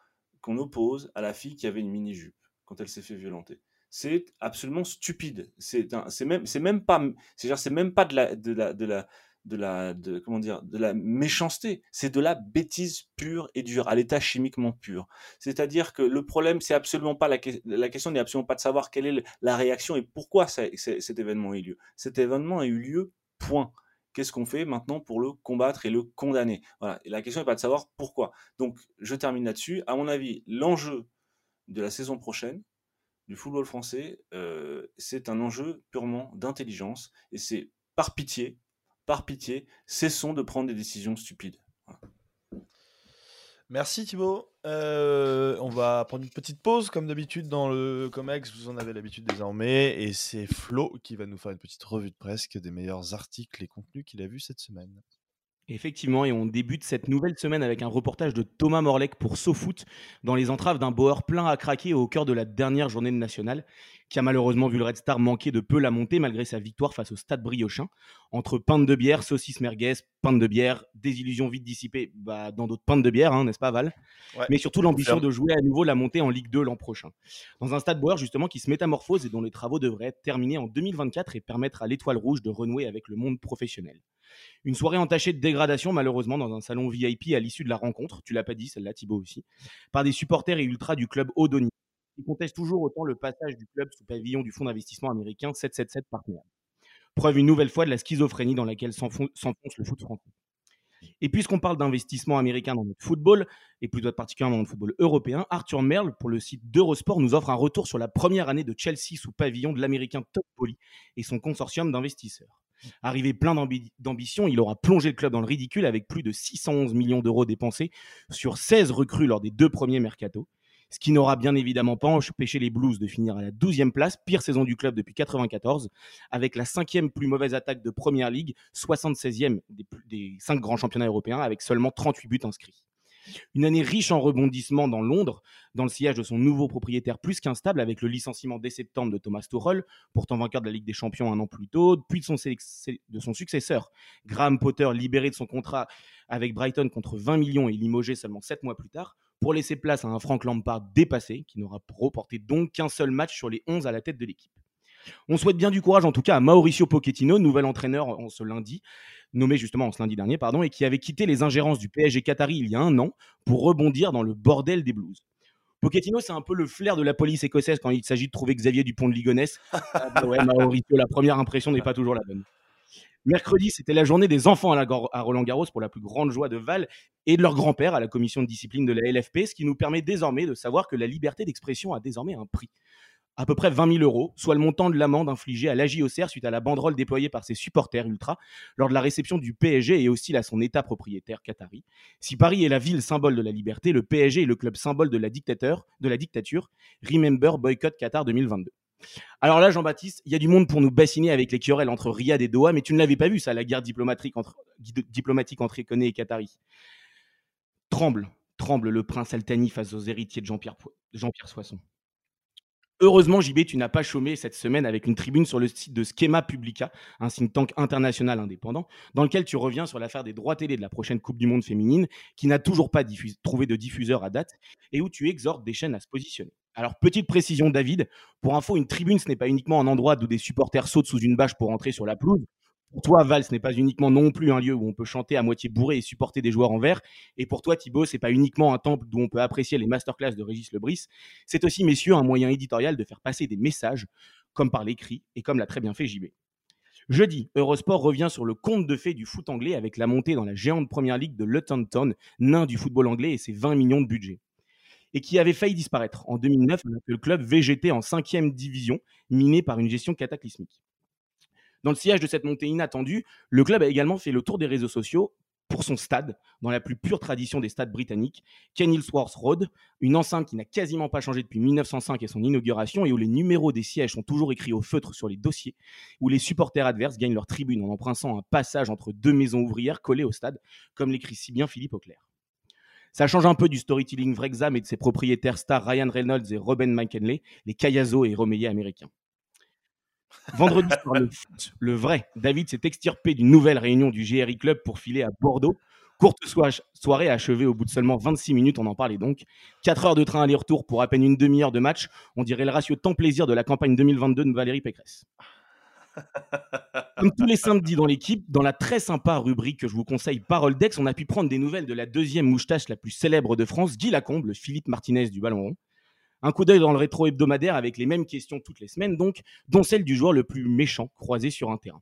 qu'on oppose à la fille qui avait une mini-jupe quand elle s'est fait violenter. C'est absolument stupide. C'est même, c'est même pas, c'est même pas de la, de la, de la, de la, de, comment dire, de la méchanceté. C'est de la bêtise pure et dure, à l'état chimiquement pur. C'est-à-dire que le problème, c'est absolument pas la, la question n'est absolument pas de savoir quelle est la réaction et pourquoi cet événement a eu lieu. Cet événement a eu lieu. Point qu'est-ce qu'on fait maintenant pour le combattre et le condamner? Voilà. Et la question n'est pas de savoir pourquoi. Donc, je termine là-dessus. À mon avis, l'enjeu de la saison prochaine du football français, euh, c'est un enjeu purement d'intelligence. Et c'est par pitié, par pitié, cessons de prendre des décisions stupides. Merci Thibaut. Euh, on va prendre une petite pause comme d'habitude dans le COMEX, vous en avez l'habitude désormais, et c'est Flo qui va nous faire une petite revue de presse des meilleurs articles et contenus qu'il a vus cette semaine. Effectivement, et on débute cette nouvelle semaine avec un reportage de Thomas Morlec pour SoFoot dans les entraves d'un Bauer plein à craquer au cœur de la dernière journée nationale, qui a malheureusement vu le Red Star manquer de peu la montée malgré sa victoire face au Stade Briochin. Entre pinte de bière, saucisse merguez, pinte de bière, désillusion vite dissipée bah, dans d'autres pintes de bière, hein, n'est-ce pas Val? Mais surtout l'ambition de jouer à nouveau la montée en Ligue 2 l'an prochain. Dans un Stade Bauer justement qui se métamorphose et dont les travaux devraient être terminés en 2024 et permettre à l'Étoile Rouge de renouer avec le monde professionnel. Une soirée entachée de dégradation, malheureusement, dans un salon VIP à l'issue de la rencontre, tu l'as pas dit, celle-là, Thibaut aussi, par des supporters et ultras du club Odoni, qui contestent toujours autant le passage du club sous pavillon du fonds d'investissement américain 777 Partners. Preuve une nouvelle fois de la schizophrénie dans laquelle s'enfonce le foot français. Et puisqu'on parle d'investissement américain dans notre football, et plus particulièrement dans le football européen, Arthur Merle, pour le site d'Eurosport, nous offre un retour sur la première année de Chelsea sous pavillon de l'américain Todd Poly et son consortium d'investisseurs. Arrivé plein d'ambition, il aura plongé le club dans le ridicule avec plus de 611 millions d'euros dépensés sur 16 recrues lors des deux premiers mercatos. Ce qui n'aura bien évidemment pas empêché les Blues de finir à la 12e place, pire saison du club depuis 94, avec la cinquième plus mauvaise attaque de Première Ligue, 76e des, des cinq grands championnats européens, avec seulement 38 buts inscrits. Une année riche en rebondissements dans Londres, dans le sillage de son nouveau propriétaire plus qu'instable, avec le licenciement dès septembre de Thomas Tuchel, pourtant vainqueur de la Ligue des Champions un an plus tôt, puis de son, de son successeur, Graham Potter, libéré de son contrat avec Brighton contre 20 millions et limogé seulement 7 mois plus tard, pour laisser place à un Frank Lampard dépassé, qui n'aura reporté donc qu'un seul match sur les 11 à la tête de l'équipe. On souhaite bien du courage en tout cas à Mauricio Pochettino, nouvel entraîneur en ce lundi, nommé justement en ce lundi dernier, pardon, et qui avait quitté les ingérences du PSG Qatari il y a un an pour rebondir dans le bordel des Blues. Pochettino, c'est un peu le flair de la police écossaise quand il s'agit de trouver Xavier Dupont de Ligonnès. Ah bah ouais, Mauricio, la première impression n'est pas toujours la bonne. Mercredi, c'était la journée des enfants à, Roland Garros pour la plus grande joie de Val et de leur grand-père à la commission de discipline de la LFP, ce qui nous permet désormais de savoir que la liberté d'expression a désormais un prix à peu près 20 000 euros, soit le montant de l'amende infligée à l'AJOCR suite à la banderole déployée par ses supporters ultra lors de la réception du PSG et aussi à son état propriétaire qatari. Si Paris est la ville symbole de la liberté, le PSG est le club symbole de la, de la dictature. Remember Boycott Qatar 2022. Alors là, Jean-Baptiste, il y a du monde pour nous bassiner avec les querelles entre Riyad et Doha, mais tu ne l'avais pas vu, ça, la guerre diplomatique entre, diplomatique et Qatari. Tremble, tremble le prince Altani face aux héritiers de Jean-Pierre Jean Soisson. Heureusement, JB, tu n'as pas chômé cette semaine avec une tribune sur le site de Schema Publica, un think tank international indépendant, dans lequel tu reviens sur l'affaire des droits télé de la prochaine Coupe du Monde féminine, qui n'a toujours pas trouvé de diffuseur à date, et où tu exhortes des chaînes à se positionner. Alors, petite précision, David, pour info, une tribune, ce n'est pas uniquement un endroit où des supporters sautent sous une bâche pour entrer sur la pelouse. Pour toi, Val, ce n'est pas uniquement non plus un lieu où on peut chanter à moitié bourré et supporter des joueurs en vert. Et pour toi, Thibaut, c'est pas uniquement un temple d'où on peut apprécier les masterclass de Régis Lebris. C'est aussi, messieurs, un moyen éditorial de faire passer des messages, comme par l'écrit et comme l'a très bien fait JB. Jeudi, Eurosport revient sur le conte de fées du foot anglais avec la montée dans la géante première ligue de Luton Town, nain du football anglais et ses 20 millions de budget. Et qui avait failli disparaître en 2009 le club végétait en 5 division, miné par une gestion cataclysmique. Dans le sillage de cette montée inattendue, le club a également fait le tour des réseaux sociaux pour son stade, dans la plus pure tradition des stades britanniques, Kenilworth Road, une enceinte qui n'a quasiment pas changé depuis 1905 et son inauguration, et où les numéros des sièges sont toujours écrits au feutre sur les dossiers, où les supporters adverses gagnent leur tribune en empruntant un passage entre deux maisons ouvrières collées au stade, comme l'écrit si bien Philippe Auclair. Ça change un peu du storytelling Vrexam et de ses propriétaires stars Ryan Reynolds et Robin McKinley, les Cayazo et Romeyer américains. Vendredi soir, le le vrai, David s'est extirpé d'une nouvelle réunion du GRI Club pour filer à Bordeaux. Courte soirée achevée au bout de seulement 26 minutes, on en parlait donc. 4 heures de train aller-retour pour à peine une demi-heure de match. On dirait le ratio temps-plaisir de la campagne 2022 de Valérie Pécresse. Comme tous les samedis dans l'équipe, dans la très sympa rubrique que je vous conseille Parole d'Ex, on a pu prendre des nouvelles de la deuxième moustache la plus célèbre de France, Guy Lacombe, le Philippe Martinez du ballon rond. Un coup d'œil dans le rétro hebdomadaire avec les mêmes questions toutes les semaines, donc, dont celle du joueur le plus méchant croisé sur un terrain.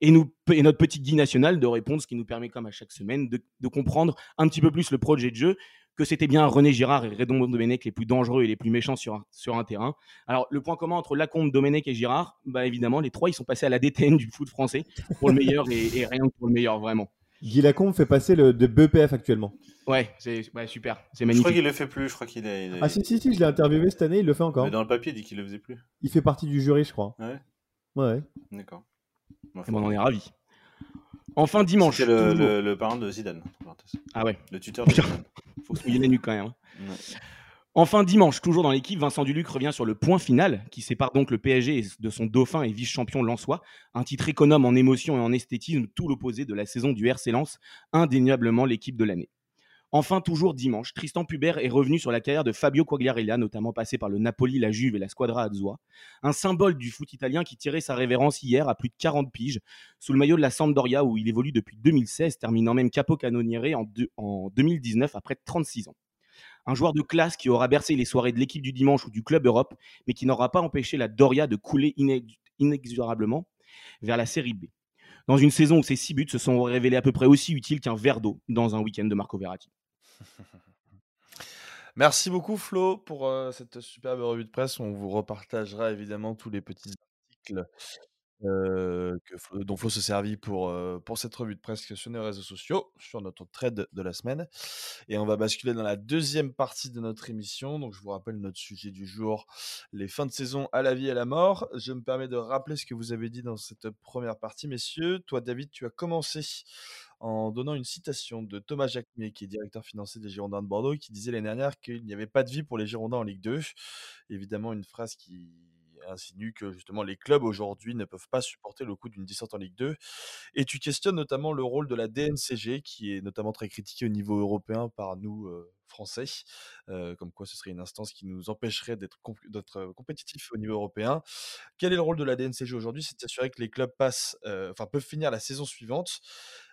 Et, notre petit Guy national de répondre, ce qui nous permet, comme à chaque semaine, de comprendre un petit peu plus le projet de jeu que c'était bien René Girard et Redon Domenech les plus dangereux et les plus méchants sur un, sur un terrain. Alors, le point commun entre Lacombe, Domenech et Girard, bah évidemment, les trois, ils sont passés à la DTN du foot français pour le meilleur et, rien que pour le meilleur, vraiment. Guy Lacombe fait passer le, de BPF actuellement. Ouais, c'est super, c'est magnifique. Je crois qu'il le fait plus, je crois qu'il est, Ah si, si, si, je l'ai interviewé cette année, il le fait encore. Mais dans le papier, il dit qu'il le faisait plus. Il fait partie du jury, je crois. Ouais. Ouais. D'accord. Bon, on en est ravis. Enfin, dimanche. C'est le, le, parent de Zidane. Ah ouais. Le tuteur de Zidane. Faut se mouiller les nuques quand même. Hein. Enfin, dimanche, toujours dans l'équipe, Vincent Duluc revient sur le point final qui sépare donc le PSG de son dauphin et vice-champion Lensois. Un titre économe en émotion et en esthétisme, tout l'opposé de la saison du RC Lens, indéniablement l'équipe de l'année. Enfin, toujours dimanche, Tristan Pubert est revenu sur la carrière de Fabio Quagliarella, notamment passé par le Napoli, la Juve et la Squadra Azzurra. Un symbole du foot italien qui tirait sa révérence hier à plus de 40 piges, sous le maillot de la Sampdoria où il évolue depuis 2016, terminant même capo canoniere en, en 2019 après 36 ans. Un joueur de classe qui aura bercé les soirées de l'équipe du dimanche ou du Club Europe, mais qui n'aura pas empêché la Doria de couler inexorablement vers la série B. Dans une saison où ses six buts se sont révélés à peu près aussi utiles qu'un verre d'eau dans un week-end de Marco Verratti. Merci beaucoup Flo pour cette superbe revue de presse. On vous repartagera évidemment tous les petits articles dont Flo se servit pour, pour cette revue de presse sur nos réseaux sociaux, sur notre trade de la semaine. Et on va basculer dans la deuxième partie de notre émission. Donc je vous rappelle notre sujet du jour, les fins de saison à la vie et à la mort. Je me permets de rappeler ce que vous avez dit dans cette première partie, messieurs. Toi David, tu as commencé en donnant une citation de Thomas Jacquemet, qui est directeur financier des Girondins de Bordeaux, qui disait l'année dernière qu'il n'y avait pas de vie pour les Girondins en Ligue 2. Évidemment, une phrase qui insinue que justement les clubs aujourd'hui ne peuvent pas supporter le coût d'une descente en Ligue 2. Et tu questionnes notamment le rôle de la DNCG, qui est notamment très critiqué au niveau européen par nous français, comme quoi ce serait une instance qui nous empêcherait d'être compétitifs au niveau européen. Quel est le rôle de la DNCG aujourd'hui? C'est de s'assurer que les clubs passent, enfin peuvent finir la saison suivante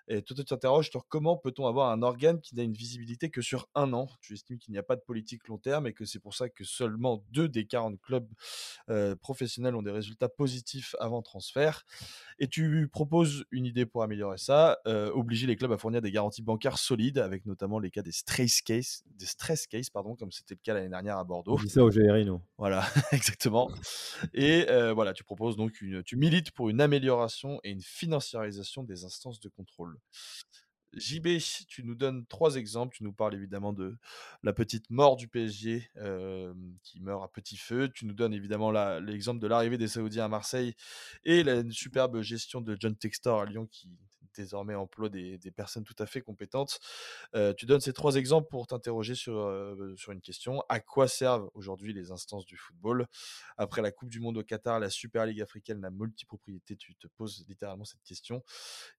et toi, tu t'interroges sur comment peut-on avoir un organe qui n'a une visibilité que sur un an? Tu estimes qu'il n'y a pas de politique long terme et que c'est pour ça que seulement deux des 40 clubs professionnels ont des résultats positifs avant transfert. Et tu proposes une idée pour améliorer ça, obliger les clubs à fournir des garanties bancaires solides, avec notamment les cas des stress cases, des stress cases pardon, comme c'était le cas l'année dernière à Bordeaux. On dit ça au GRI, nous. Voilà, exactement. Et voilà, tu proposes donc une, tu milites pour une amélioration et une financiarisation des instances de contrôle. JB, tu nous donnes trois exemples. Tu nous parles évidemment de la petite mort du PSG qui meurt à petit feu. Tu nous donnes évidemment l'exemple de l'arrivée des Saoudiens à Marseille et la superbe gestion de John Textor à Lyon qui désormais emploie des, personnes tout à fait compétentes. tu donnes ces trois exemples pour t'interroger sur, sur une question. À quoi servent aujourd'hui les instances du football? Après la Coupe du Monde au Qatar, la Super Ligue africaine, la multipropriété, tu te poses littéralement cette question.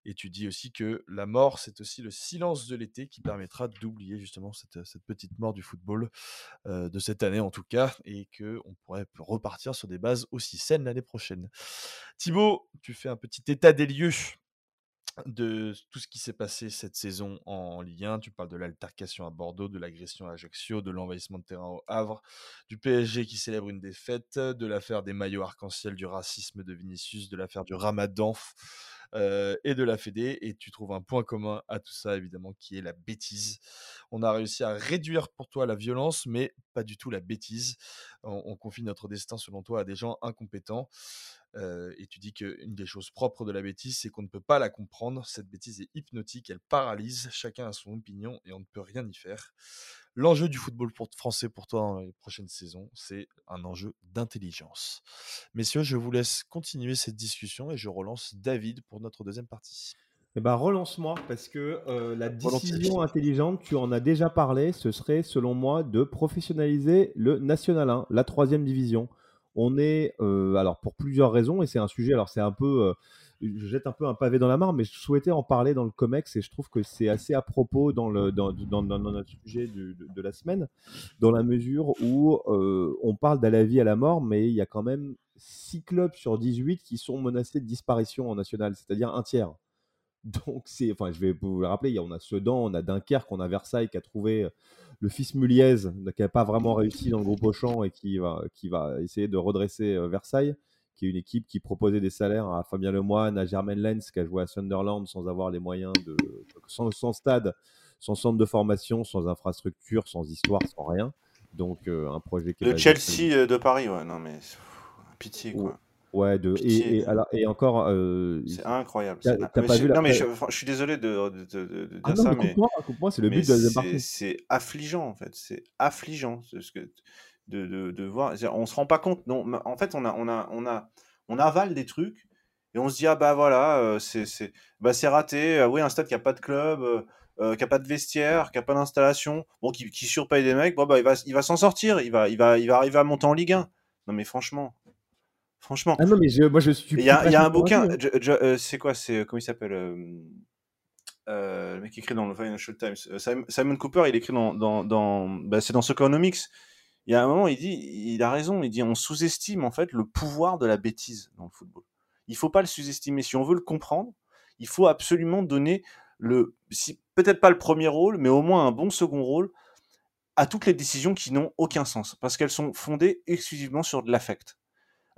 Et tu dis aussi que la mort, c'est aussi le silence de l'été qui permettra d'oublier justement cette, cette, petite mort du football de cette année en tout cas, et qu'on pourrait repartir sur des bases aussi saines l'année prochaine. Thibaut, tu fais un petit état des lieux de tout ce qui s'est passé cette saison en Ligue 1. Tu parles de l'altercation à Bordeaux, de l'agression à Ajaccio, de l'envahissement de terrain au Havre, du PSG qui célèbre une défaite, de l'affaire des maillots arc-en-ciel, du racisme de Vinicius, de l'affaire du Ramadan, et de la Fédé. Et tu trouves un point commun à tout ça, évidemment, qui est la bêtise. On a réussi à réduire pour toi la violence, mais pas du tout la bêtise. On, confie notre destin, selon toi, à des gens incompétents. et tu dis qu'une des choses propres de la bêtise, c'est qu'on ne peut pas la comprendre. Cette bêtise est hypnotique, elle paralyse. Chacun a son opinion et on ne peut rien y faire. L'enjeu du football français pour toi dans les prochaines saisons, c'est un enjeu d'intelligence. Messieurs, je vous laisse continuer cette discussion et je relance David pour notre deuxième partie. Eh ben, relance-moi, parce que euh, la décision intelligente, tu en as déjà parlé, ce serait, selon moi, de professionnaliser le National 1, la troisième division. On est, euh, alors pour plusieurs raisons, et c'est un sujet, alors c'est un peu, euh, je jette un peu un pavé dans la mare, mais je souhaitais en parler dans le COMEX, et je trouve que c'est assez à propos dans, notre sujet de, de, la semaine, dans la mesure où on parle d'à la vie, à la mort, mais il y a quand même 6 clubs sur 18 qui sont menacés de disparition en national, c'est-à-dire un tiers. Donc, c'est, enfin, je vais vous le rappeler, on a Sedan, on a Dunkerque, on a Versailles qui a trouvé euh, le fils Muliez, qui n'a pas vraiment réussi dans le groupe Auchan et qui va, qui va essayer de redresser euh, Versailles, qui est une équipe qui proposait des salaires à Fabien Lemoine, à Germaine Lenz, qui a joué à Sunderland sans avoir les moyens de. sans, stade, sans centre de formation, sans infrastructure, sans histoire, sans rien. Donc, euh, un projet qui Le Chelsea de Paris, ouais, non mais. Pitié, quoi. Ouais, de, et, et, alors, et encore. Euh, c'est incroyable. T'as, pas vu non, mais je, je, suis désolé de, de, de, de ah dire ça, mais. Coupe-moi, c'est le but de la c'est, c'est affligeant, en fait. C'est affligeant ce que, de, de, de voir. On se rend pas compte. Non, en fait, on, a, on, a, on, a, on avale des trucs et on se dit, ah bah voilà, euh, c'est, c'est, bah, c'est raté. Ah oui, un stade qui a pas de club. Euh, qui a pas de vestiaire, qui a pas d'installation, bon, qui, qui surpaye des mecs, bon, bah, il va, il va s'en sortir, il va, il va, il va arriver à monter en Ligue 1. Non, mais franchement, Franchement. Ah non, mais moi je suis. Il y, a un bouquin, euh, c'est quoi C'est comment il s'appelle euh, euh, Le mec qui écrit dans le Financial Times. Simon Cooper, il écrit dans, dans, dans bah, c'est dans Economics. Il y a un moment, il dit, il a raison, il dit, on sous-estime en fait le pouvoir de la bêtise dans le football. Il faut pas le sous-estimer. Si on veut le comprendre, il faut absolument donner le, peut-être pas le premier rôle, mais au moins un bon second rôle à toutes les décisions qui n'ont aucun sens, parce qu'elles sont fondées exclusivement sur de l'affect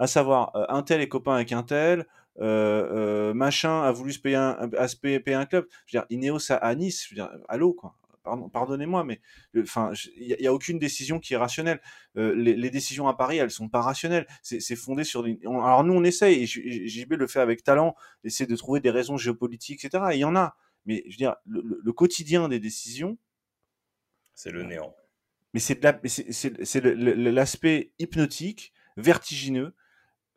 à savoir euh, un tel est copain avec un tel, euh, euh, machin a voulu se payer un, à se payer, un club. Je veux dire, Ineos à, Nice, je veux dire, allô quoi. Pardon, pardonnez-moi, mais enfin, il n'y a, aucune décision qui est rationnelle. les, décisions à Paris, elles sont pas rationnelles. C'est fondé sur. Des... alors nous, on essaye, et JB le fait avec talent, essaie de trouver des raisons géopolitiques, etc. il y en a, mais je veux dire, le, quotidien des décisions, c'est le néant. Mais c'est l'aspect hypnotique, vertigineux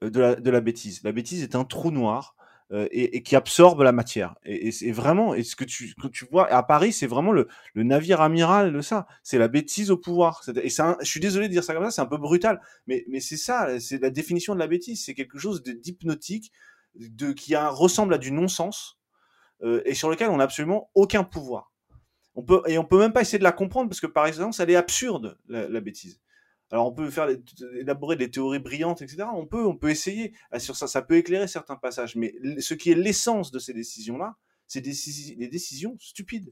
euh, de la, de la bêtise. La bêtise est un trou noir euh, et, qui absorbe la matière. Et, c'est vraiment, et ce que tu, que tu vois à Paris, c'est vraiment le, le, navire amiral de ça. C'est la bêtise au pouvoir. Et je suis désolé de dire ça comme ça, c'est un peu brutal, mais, mais c'est ça, c'est la définition de la bêtise. C'est quelque chose d'hypnotique, de, qui ressemble à du non-sens euh, et sur lequel on n'a absolument aucun pouvoir. On peut, et on peut même pas essayer de la comprendre parce que par exemple, elle est absurde, la bêtise. Alors on peut faire élaborer des théories brillantes, etc. On peut, on peut essayer. Ah, sur ça, ça peut éclairer certains passages. Mais ce qui est l'essence de ces décisions-là, c'est des, des, décisions stupides.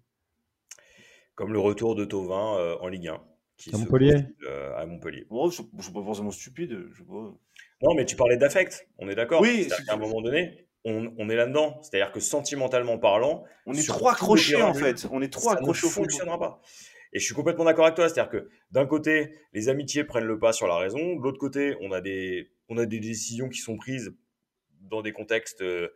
Comme le retour de Tovin euh, en Ligue 1. Qui à Montpellier. Euh, à Montpellier. Bon, je ne suis pas forcément stupide. Je Non, mais tu parlais d'affect. On est d'accord. Oui. À un moment donné, on, on, est là-dedans. C'est-à-dire que sentimentalement parlant, on est trop accroché en fait. On est trop accroché au fond. Ça ne fonctionnera pas. Et je suis complètement d'accord avec toi. C'est-à-dire que d'un côté, les amitiés prennent le pas sur la raison. De l'autre côté, on a, des, on a des décisions qui sont prises dans des contextes euh,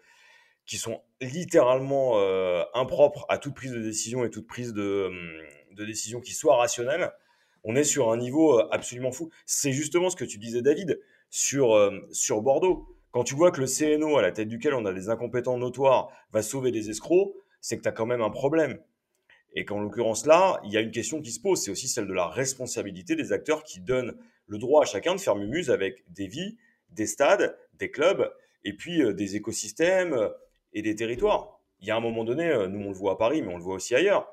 qui sont littéralement euh, impropres à toute prise de décision et toute prise de, hum, de décision qui soit rationnelle. On est sur un niveau euh, absolument fou. C'est justement ce que tu disais, David, sur, sur Bordeaux. Quand tu vois que le CNO, à la tête duquel on a des incompétents notoires, va sauver des escrocs, c'est que tu as quand même un problème. Et qu'en l'occurrence là, il y a une question qui se pose, c'est aussi celle de la responsabilité des acteurs qui donnent le droit à chacun de faire mumuse avec des vies, des stades, des clubs, et puis euh, des écosystèmes euh, et des territoires. Il y a un moment donné, euh, nous on le voit à Paris, mais on le voit aussi ailleurs.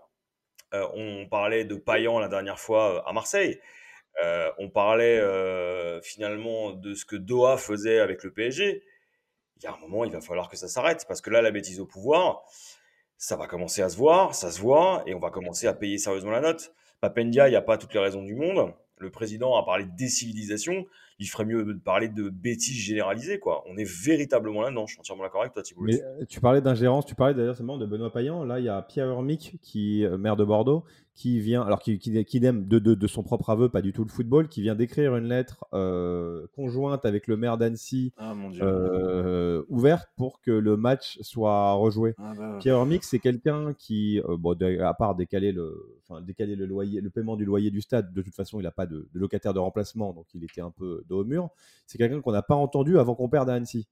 on parlait de Payan la dernière fois à Marseille. on parlait finalement de ce que Doha faisait avec le PSG. Il y a un moment, il va falloir que ça s'arrête, parce que là, la bêtise au pouvoir, ça va commencer à se voir, ça se voit, et on va commencer à payer sérieusement la note. Papendia, il n'y a pas toutes les raisons du monde. Le président a parlé de décivilisation. il ferait mieux de parler de bêtises généralisées. Quoi. On est véritablement là-dedans. Je suis entièrement d'accord avec toi, Thibault. Mais tu parlais d'ingérence, tu parlais d'ailleurs de Benoît Payan. Là, il y a Pierre Urmic, qui maire de Bordeaux, qui vient, alors qui, qui, n'aime de, de, son propre aveu pas du tout le football, qui vient d'écrire une lettre euh, conjointe avec le maire d'Annecy, ah, euh, ouverte pour que le match soit rejoué. Ah, bah, Pierre Hormix, c'est quelqu'un qui, euh, bon, à part décaler le, enfin, décaler le loyer, le paiement du loyer du stade, de toute façon, il n'a pas de, locataire de remplacement, donc il était un peu dos au mur. C'est quelqu'un qu'on n'a pas entendu avant qu'on perde à Annecy.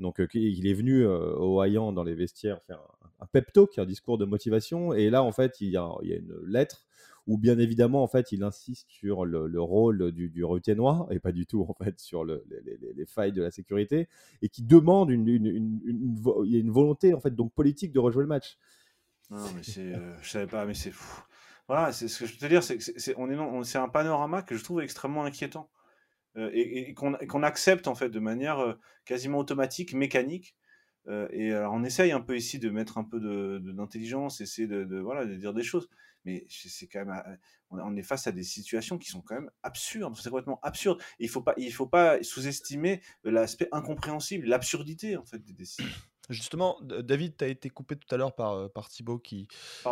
Donc, il est venu au Hayan dans les vestiaires faire un, pep talk, un discours de motivation. Et là, en fait, il y a, une lettre où bien évidemment, en fait, il insiste sur le, rôle du, du noir et pas du tout, en fait, sur les, failles de la sécurité, et qui demande une, une, y a une volonté, en fait, donc politique de rejouer le match. Non, mais c'est, euh, je savais pas, mais c'est fou. Voilà, c'est ce que je veux te dire, c'est on est, c'est un panorama que je trouve extrêmement inquiétant. Euh, et, qu'on accepte en fait de manière euh, quasiment automatique, mécanique, et alors on essaye un peu ici de mettre un peu d'intelligence, de, essayer de, voilà, de dire des choses. Mais c'est quand même on est face à des situations qui sont quand même absurdes c'est complètement absurde. Il faut faut pas sous-estimer l'aspect incompréhensible l'absurdité en fait des décisions Justement, David, tu as été coupé tout à l'heure par, euh, par Thibaut qui,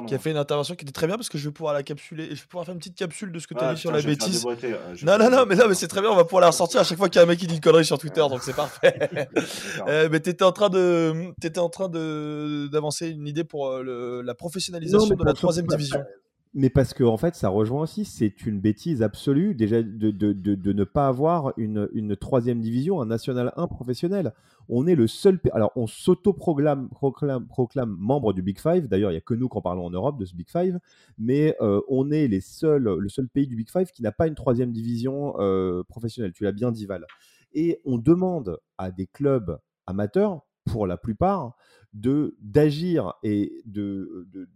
qui a fait une intervention qui était très bien parce que je vais pouvoir la capsuler. Je vais pouvoir faire une petite capsule de ce que tu as ah, dit sur la bêtise. Euh, non, non, non, mais, non, mais c'est très bien. On va pouvoir la ressortir à chaque fois qu'il y a un mec qui dit une connerie sur Twitter, donc c'est parfait. euh, mais tu étais en train de, étais en train de d'avancer une idée pour euh, la professionnalisation de la troisième division. Mais parce que en fait, ça rejoint aussi, c'est une bêtise absolue déjà de, de, de, ne pas avoir une, une, troisième division, un National 1 professionnel. On est le seul, alors on s'auto-proclame proclame, membre du Big Five. D'ailleurs, il n'y a que nous qui en parlons en Europe de ce Big Five, mais euh, on est les seuls, le seul pays du Big Five qui n'a pas une troisième division euh, professionnelle. Tu l'as bien dit Val. Et on demande à des clubs amateurs, pour la plupart, de d'agir et de, de,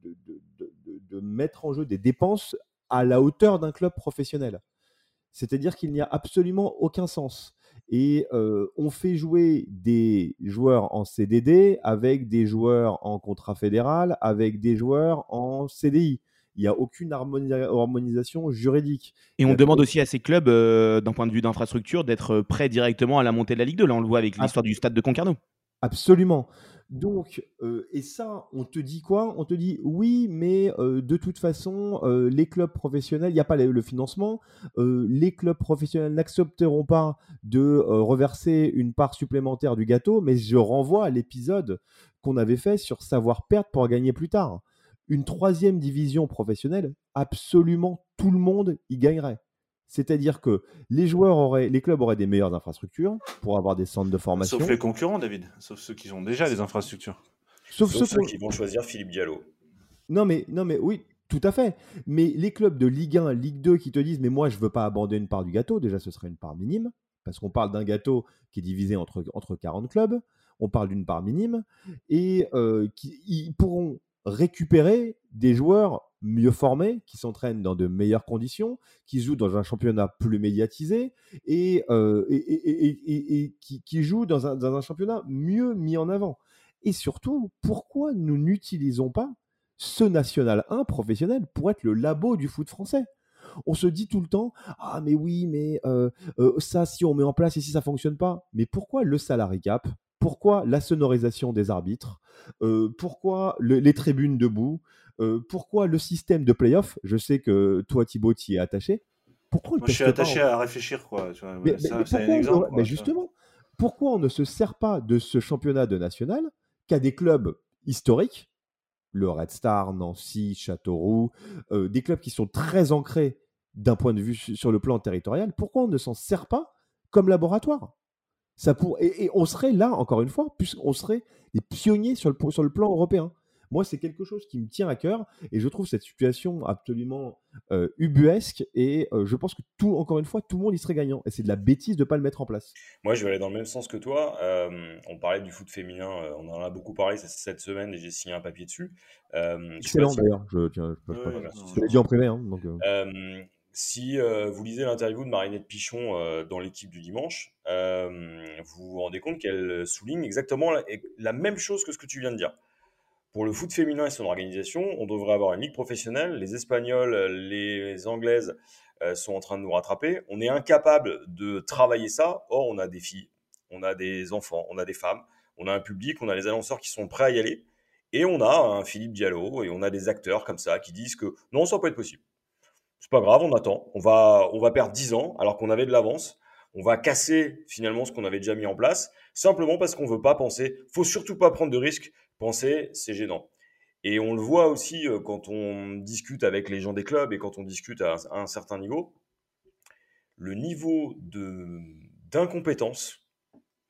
de mettre en jeu des dépenses à la hauteur d'un club professionnel. C'est-à-dire qu'il n'y a absolument aucun sens. Et euh, on fait jouer des joueurs en CDD avec des joueurs en contrat fédéral, avec des joueurs en CDI. Il n'y a aucune harmonisation juridique. Et on demande aussi à ces clubs, euh, d'un point de vue d'infrastructure, d'être prêts directement à la montée de la Ligue 2. Là, on le voit avec l'histoire du stade de Concarneau. Absolument. Donc, euh, et ça, on te dit quoi? On te dit oui, mais euh, de toute façon, euh, les clubs professionnels, il n'y a pas le, financement, les clubs professionnels n'accepteront pas de reverser une part supplémentaire du gâteau, mais je renvoie à l'épisode qu'on avait fait sur savoir perdre pour gagner plus tard. Une troisième division professionnelle, absolument tout le monde y gagnerait. C'est-à-dire que les joueurs auraient, les clubs auraient des meilleures infrastructures pour avoir des centres de formation. Sauf les concurrents, David. Sauf ceux qui ont déjà des infrastructures. Sauf, ceux, qui vont choisir Philippe Diallo. Non mais, non mais oui, tout à fait. Mais les clubs de Ligue 1, Ligue 2 qui te disent mais moi je veux pas abandonner une part du gâteau, déjà ce serait une part minime parce qu'on parle d'un gâteau qui est divisé entre, entre 40 clubs. On parle d'une part minime et euh, qui ils pourront récupérer des joueurs mieux formés, qui s'entraînent dans de meilleures conditions, qui jouent dans un championnat plus médiatisé et, euh, qui, jouent dans un, championnat mieux mis en avant. Et surtout, pourquoi nous n'utilisons pas ce National 1 professionnel pour être le labo du foot français? On se dit tout le temps ah mais oui mais euh, euh, ça si on met en place et si ça fonctionne pas mais pourquoi le salary cap? Pourquoi la sonorisation des arbitres? Pourquoi les tribunes debout? Pourquoi le système de playoff Je sais que toi, Thibaut, y es attaché. Pourquoi Moi, je suis attaché à réfléchir, quoi. mais, un exemple, mais justement, pourquoi on ne se sert pas de ce championnat de national qu'à des clubs historiques, le Red Star, Nancy, Châteauroux, des clubs qui sont très ancrés d'un point de vue sur le plan territorial, pourquoi on ne s'en sert pas comme laboratoire? Ça pour... et, on serait là, encore une fois, puisqu'on serait des pionniers sur le, sur le plan européen. Moi, c'est quelque chose qui me tient à cœur et je trouve cette situation absolument euh, ubuesque et euh, je pense que tout, encore une fois, tout le monde y serait gagnant et c'est de la bêtise de ne pas le mettre en place. Moi, je vais aller dans le même sens que toi. Euh, on parlait du foot féminin, on en a beaucoup parlé cette semaine et j'ai signé un papier dessus. Excellent d'ailleurs, je, tiens, je, l'ai dit en privé. Hein, donc, si vous lisez l'interview de Marinette Pichon dans l'équipe du dimanche, vous vous rendez compte qu'elle souligne exactement la, même chose que ce que tu viens de dire. Pour le foot féminin et son organisation, on devrait avoir une ligue professionnelle. Les Espagnols, les Anglaises euh, sont en train de nous rattraper. On est incapable de travailler ça. Or, on a des filles, on a des enfants, on a des femmes, on a un public, on a les annonceurs qui sont prêts à y aller. Et on a un Philippe Diallo et on a des acteurs comme ça qui disent que non, ça peut être possible. C'est pas grave, on attend. On va, on va perdre 10 ans alors qu'on avait de l'avance. On va casser finalement ce qu'on avait déjà mis en place simplement parce qu'on veut pas penser. Faut surtout pas prendre de risques. Penser, c'est gênant. Et on le voit aussi euh, quand on discute avec les gens des clubs et quand on discute à un certain niveau. Le niveau de d'incompétence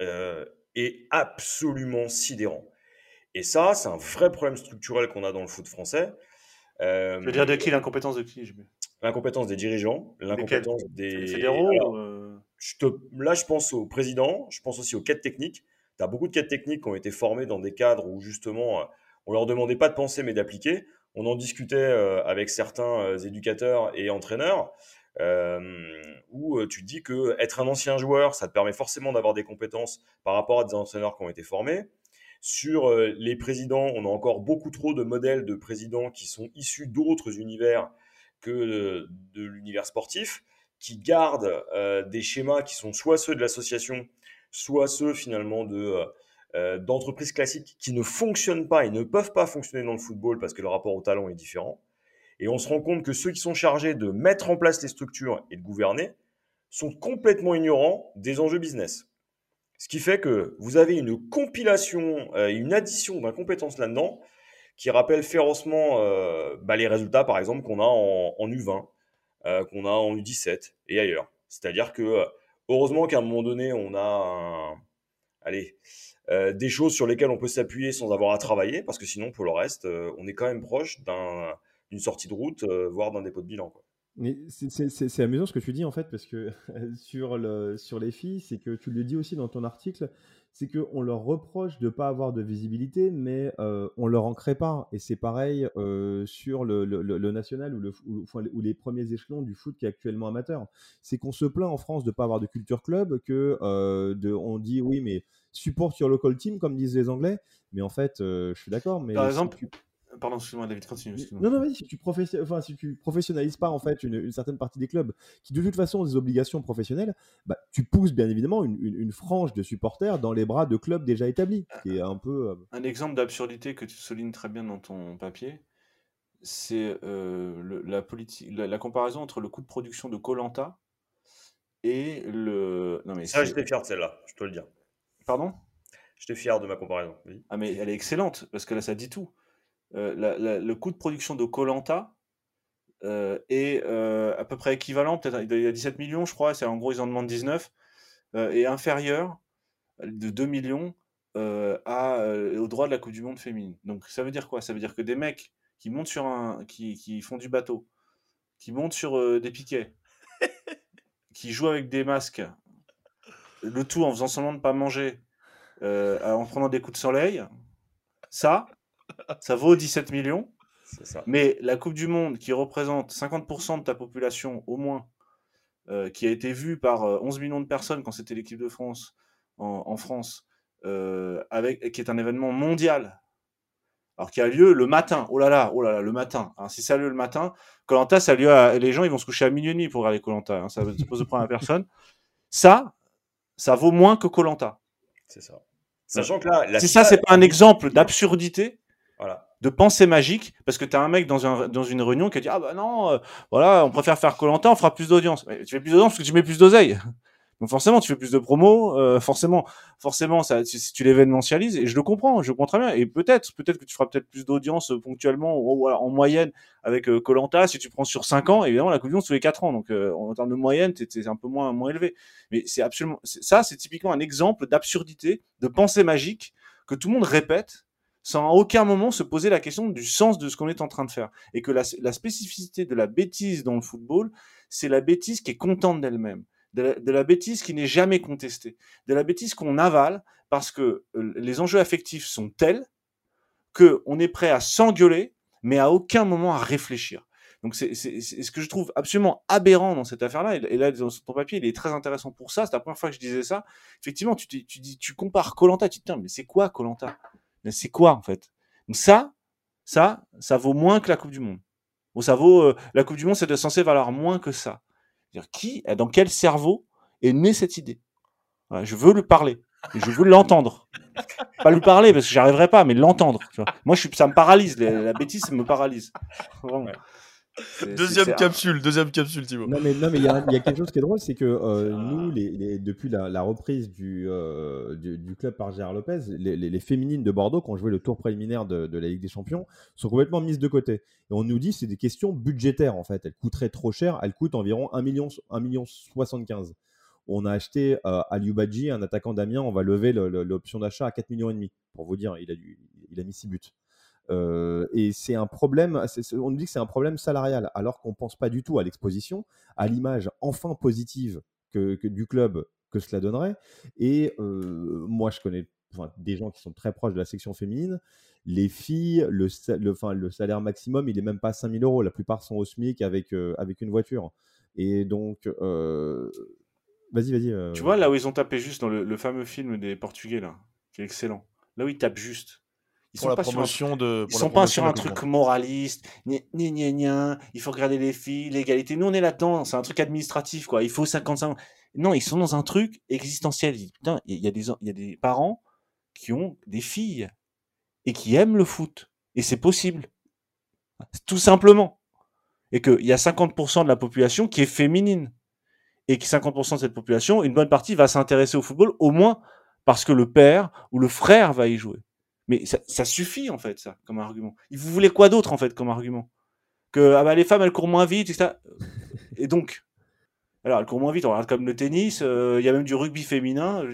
euh, est absolument sidérant. Et ça, c'est un vrai problème structurel qu'on a dans le foot français. Euh, je veux dire de qui l'incompétence de qui L'incompétence des dirigeants, l'incompétence des. fédéraux euh je te... Là, je pense au président, je pense aussi aux quêtes techniques. Tu as beaucoup de quêtes techniques qui ont été formées dans des cadres où justement, euh, on leur demandait pas de penser mais d'appliquer. On en discutait euh, avec certains éducateurs et entraîneurs. où tu te dis que être un ancien joueur, ça te permet forcément d'avoir des compétences par rapport à des entraîneurs qui ont été formés. Sur euh, les présidents, on a encore beaucoup trop de modèles de présidents qui sont issus d'autres univers que de, l'univers sportif, qui gardent euh, des schémas qui sont soit ceux de l'association, soit ceux finalement de euh, d'entreprises classiques qui ne fonctionnent pas et ne peuvent pas fonctionner dans le football parce que le rapport au talent est différent. Et on se rend compte que ceux qui sont chargés de mettre en place les structures et de gouverner sont complètement ignorants des enjeux business. Ce qui fait que vous avez une compilation, euh, une addition d'incompétences là-dedans qui rappelle férocement euh, bah, les résultats, par exemple, qu'on a en, U20, euh, qu'on a en U17 et ailleurs. C'est-à-dire que, heureusement qu'à un moment donné, on a allez, des choses sur lesquelles on peut s'appuyer sans avoir à travailler, parce que sinon, pour le reste, on est quand même proche d'une sortie de route, voire d'un dépôt de bilan. Mais c'est amusant ce que tu dis en fait, parce que sur les filles, c'est que tu le dis aussi dans ton article, c'est qu'on leur reproche de ne pas avoir de visibilité, mais euh, on leur en crée pas. Et c'est pareil euh, sur le, le, national ou, le, ou, les premiers échelons du foot qui est actuellement amateur. C'est qu'on se plaint en France de ne pas avoir de culture club, que euh, de, on dit oui, mais support your local team, comme disent les Anglais. Mais en fait, je suis d'accord. Mais Par exemple, Pardon, excuse-moi, David, continue. non, non, vas-y, si tu, enfin, si tu professionnalises pas en fait une, certaine partie des clubs qui de toute façon ont des obligations professionnelles, bah, tu pousses bien évidemment une, une, frange de supporters dans les bras de clubs déjà établis, qui est un peu. Euh, un exemple d'absurdité que tu soulignes très bien dans ton papier, c'est euh, la, politique, la, comparaison entre le coût de production de Colanta et le. Non mais ça, j'étais fier de celle-là, je te le dis. Pardon? J'étais fier de ma comparaison. Ah mais elle est excellente parce que là ça dit tout. Euh, le coût de production de Colanta euh, est euh, à peu près équivalent, peut-être il y a 17 millions, je crois, c'est en gros ils en demandent 19, et inférieur de 2 millions au droit de la Coupe du Monde féminine. Donc ça veut dire quoi? Ça veut dire que des mecs qui montent sur un, qui, qui font du bateau, qui montent sur des piquets, qui jouent avec des masques, le tout en faisant semblant de ne pas manger, en prenant des coups de soleil, ça, ça vaut 17 millions. Mais la Coupe du Monde, qui représente 50% de ta population au moins, euh, qui a été vue par 11 euh, millions de personnes quand c'était l'équipe de France en, France, euh, avec, qui est un événement mondial, alors qui a lieu le matin. Oh là là, oh là là, le matin. Hein, si ça a lieu le matin, Colanta, ça a lieu à, les gens, ils vont se coucher à minuit et demi pour regarder Colanta. Hein, ça se pose de problème à personne. Ça, ça vaut moins que Colanta. C'est ça. Sachant que là, si ça, c'est pas un exemple d'absurdité, de pensée magique, parce que tu as un mec dans, un, dans une réunion qui a dit Ah bah non, euh, voilà, on préfère faire Colanta, on fera plus d'audience. Tu fais plus d'audience parce que tu mets plus d'oseille. Donc forcément, tu fais plus de promos, euh, forcément, forcément, ça, si, tu l'événementialises, et je le comprends, je comprends très bien. Et peut-être, peut-être que tu feras peut-être plus d'audience euh, ponctuellement, ou, en moyenne, avec Colanta. si tu prends sur 5 ans, évidemment, la Coupe du Monde les 4 ans. Donc en termes de moyenne, c'est un peu moins, moins élevé. Mais c'est absolument, ça, c'est typiquement un exemple d'absurdité, de pensée magique que tout le monde répète sans à aucun moment se poser la question du sens de ce qu'on est en train de faire. Et que la, spécificité de la bêtise dans le football, c'est la bêtise qui est contente d'elle-même, de, la, bêtise qui n'est jamais contestée, de la bêtise qu'on avale parce que euh, les enjeux affectifs sont tels qu'on est prêt à s'engueuler, mais à aucun moment à réfléchir. Donc c'est ce que je trouve absolument aberrant dans cette affaire-là. Et, là, dans ton papier, il est très intéressant pour ça. C'est la première fois que je disais ça. Effectivement, tu, tu, dis, tu compares Colanta, tu te dis, mais c'est quoi Colanta? C'est quoi en fait? Ça, ça, ça vaut moins que la Coupe du Monde. Ça vaut, euh, la Coupe du Monde, c'est censé valoir moins que ça. -dire, qui, dans quel cerveau est née cette idée? Je veux lui parler. je veux l'entendre. pas lui parler parce que j'arriverai pas, mais l'entendre. Moi, ça me paralyse. La, bêtise, ça me paralyse. Deuxième capsule, deuxième capsule, Thibaut. Non, mais il y, a quelque chose qui est drôle, c'est que euh, nous, les, depuis la, reprise euh, du, du, club par Gérard Lopez, les, féminines de Bordeaux, qui ont joué le tour préliminaire de, la Ligue des Champions, sont complètement mises de côté. Et on nous dit c'est des questions budgétaires, en fait. Elles coûteraient trop cher, elles coûtent environ 1 million, 1 million 75. On a acheté euh, Badji, un attaquant d'Amiens, on va lever l'option d'achat à 4 millions et demi. Pour vous dire, il a, il a mis 6 buts. Euh, et c'est un problème, on nous dit que c'est un problème salarial, alors qu'on ne pense pas du tout à l'exposition, à l'image enfin positive que, du club que cela donnerait. Et euh, moi, je connais des gens qui sont très proches de la section féminine. Les filles, le, salaire maximum, il n'est même pas à 5000 euros. La plupart sont au SMIC avec, euh, avec une voiture. Et donc, vas-y, vas-y. Tu vois, là où ils ont tapé juste dans le, le fameux film des Portugais, là, qui est excellent. Là où ils tapent juste ils sont pas sur un, de, ils sont pas sur un truc moraliste, ni ni ni il faut regarder les filles, l'égalité. Nous on est là-dedans, c'est un truc administratif quoi. Il faut 55. Non, ils sont dans un truc existentiel. Putain, il y a des il y a des parents qui ont des filles et qui aiment le foot et c'est possible. Tout simplement. Et qu'il y a 50% de la population qui est féminine et que 50% de cette population, une bonne partie va s'intéresser au football au moins parce que le père ou le frère va y jouer. Mais ça, suffit, en fait, ça, comme argument. Vous voulez quoi d'autre, en fait, comme argument? Que ah bah, les femmes, elles courent moins vite, etc. Et donc, alors, elles courent moins vite, on regarde comme le tennis, euh, il y a même du rugby féminin.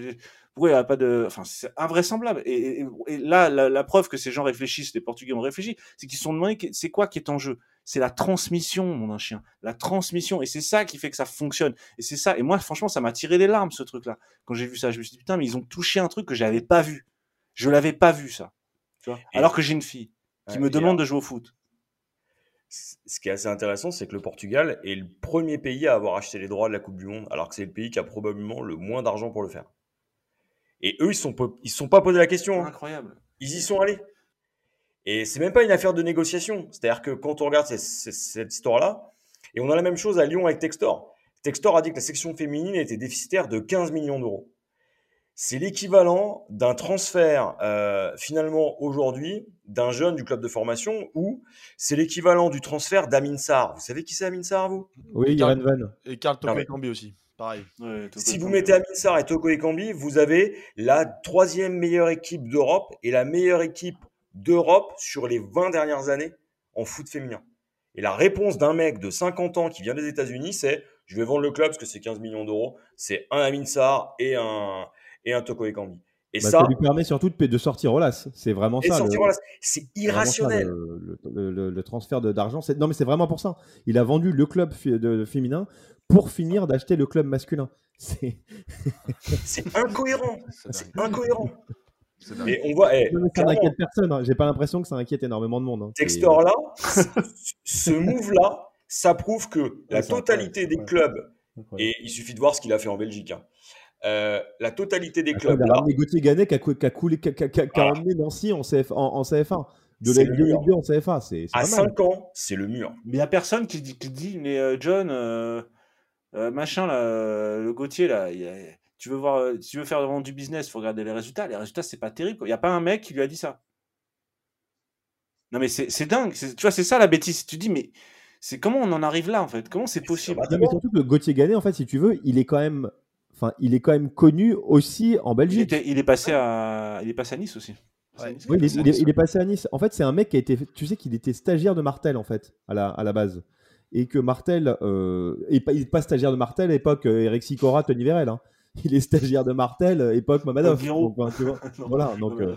Pourquoi il n'y a pas de. Enfin, c'est invraisemblable. Et, là, la, preuve que ces gens réfléchissent, les Portugais ont réfléchi, c'est qu'ils se sont demandé c'est quoi qui est en jeu? C'est la transmission, mon chien. La transmission. Et c'est ça qui fait que ça fonctionne. Et c'est ça. Et moi, franchement, ça m'a tiré les larmes, ce truc-là. Quand j'ai vu ça, je me suis dit, putain, mais ils ont touché un truc que j'avais pas vu. Je l'avais pas vu ça. Alors que j'ai une fille qui me demande de jouer au foot. Ce qui est assez intéressant, c'est que le Portugal est le premier pays à avoir acheté les droits de la Coupe du Monde, alors que c'est le pays qui a probablement le moins d'argent pour le faire. Et eux, ils sont ils sont pas posé la question. Hein. Incroyable. Ils y sont allés. Et c'est même pas une affaire de négociation. C'est-à-dire que quand on regarde cette histoire-là, et on a la même chose à Lyon avec Textor. Textor a dit que la section féminine était déficitaire de 15 millions d'euros c'est l'équivalent d'un transfert euh, finalement aujourd'hui d'un jeune du club de formation ou c'est l'équivalent du transfert d'Amin Sarr. Vous savez qui c'est Amin Sarr, vous? Oui, Van. Et Karl Toko Ekambi aussi, pareil. si vous mettez Amin Sarr et Toko Ekambi, vous avez la troisième meilleure équipe d'Europe et la meilleure équipe d'Europe sur les 20 dernières années en foot féminin. Et la réponse d'un mec de 50 ans qui vient des États-Unis, c'est je vais vendre le club parce que c'est 15 millions d'euros. C'est un Amin Sarr et un, et un Toko Ekambi. Et bah, ça, lui permet surtout de, sortir au las. C'est vraiment ça. C'est irrationnel. le, transfert d'argent. Non, mais c'est vraiment pour ça. Il a vendu le club de, féminin pour finir d'acheter le club masculin. C'est incohérent. C'est incohérent. Et on voit. Eh, ça n'inquiète personne. Hein. J'ai pas l'impression que ça inquiète énormément de monde. Hein. Textor là, ce move là, ça prouve que la totalité des clubs, et il suffit de voir ce qu'il a fait en Belgique. Hein, euh, la totalité des clubs. Là, Gauthier Ganet qui a, coulé, qui a, emmené Nancy en, CF, en, CFA. De la Ligue 2 en CFA. C'est, à 5 ans, c'est le mur. Mais il n'y a personne qui dit, qui dit mais euh, John, euh, machin, là, le Gauthier, là, tu veux, voir, tu veux faire vraiment du business, il faut regarder les résultats. Les résultats, c'est pas terrible. Il n'y a pas un mec qui lui a dit ça. Non, mais c'est, dingue. tu vois, c'est ça la bêtise. Tu dis, mais c'est comment on en arrive là, en fait? Comment c'est possible? non, mais surtout que Gauthier Ganet, en fait, si tu veux, il est quand même Enfin, il est quand même connu aussi en Belgique. Il, est passé à, il est passé à Nice aussi. oui, il est, passé à Nice. En fait, c'est un mec qui a été. Tu sais qu'il était stagiaire de Martel en fait à la, à la base, et que Martel, euh, il n'est pas stagiaire de Martel à l'époque euh, Eric Sicora, Tony Vérel. Hein. Il est stagiaire de Martel euh, époque Mamadov. Donc, voilà, donc euh,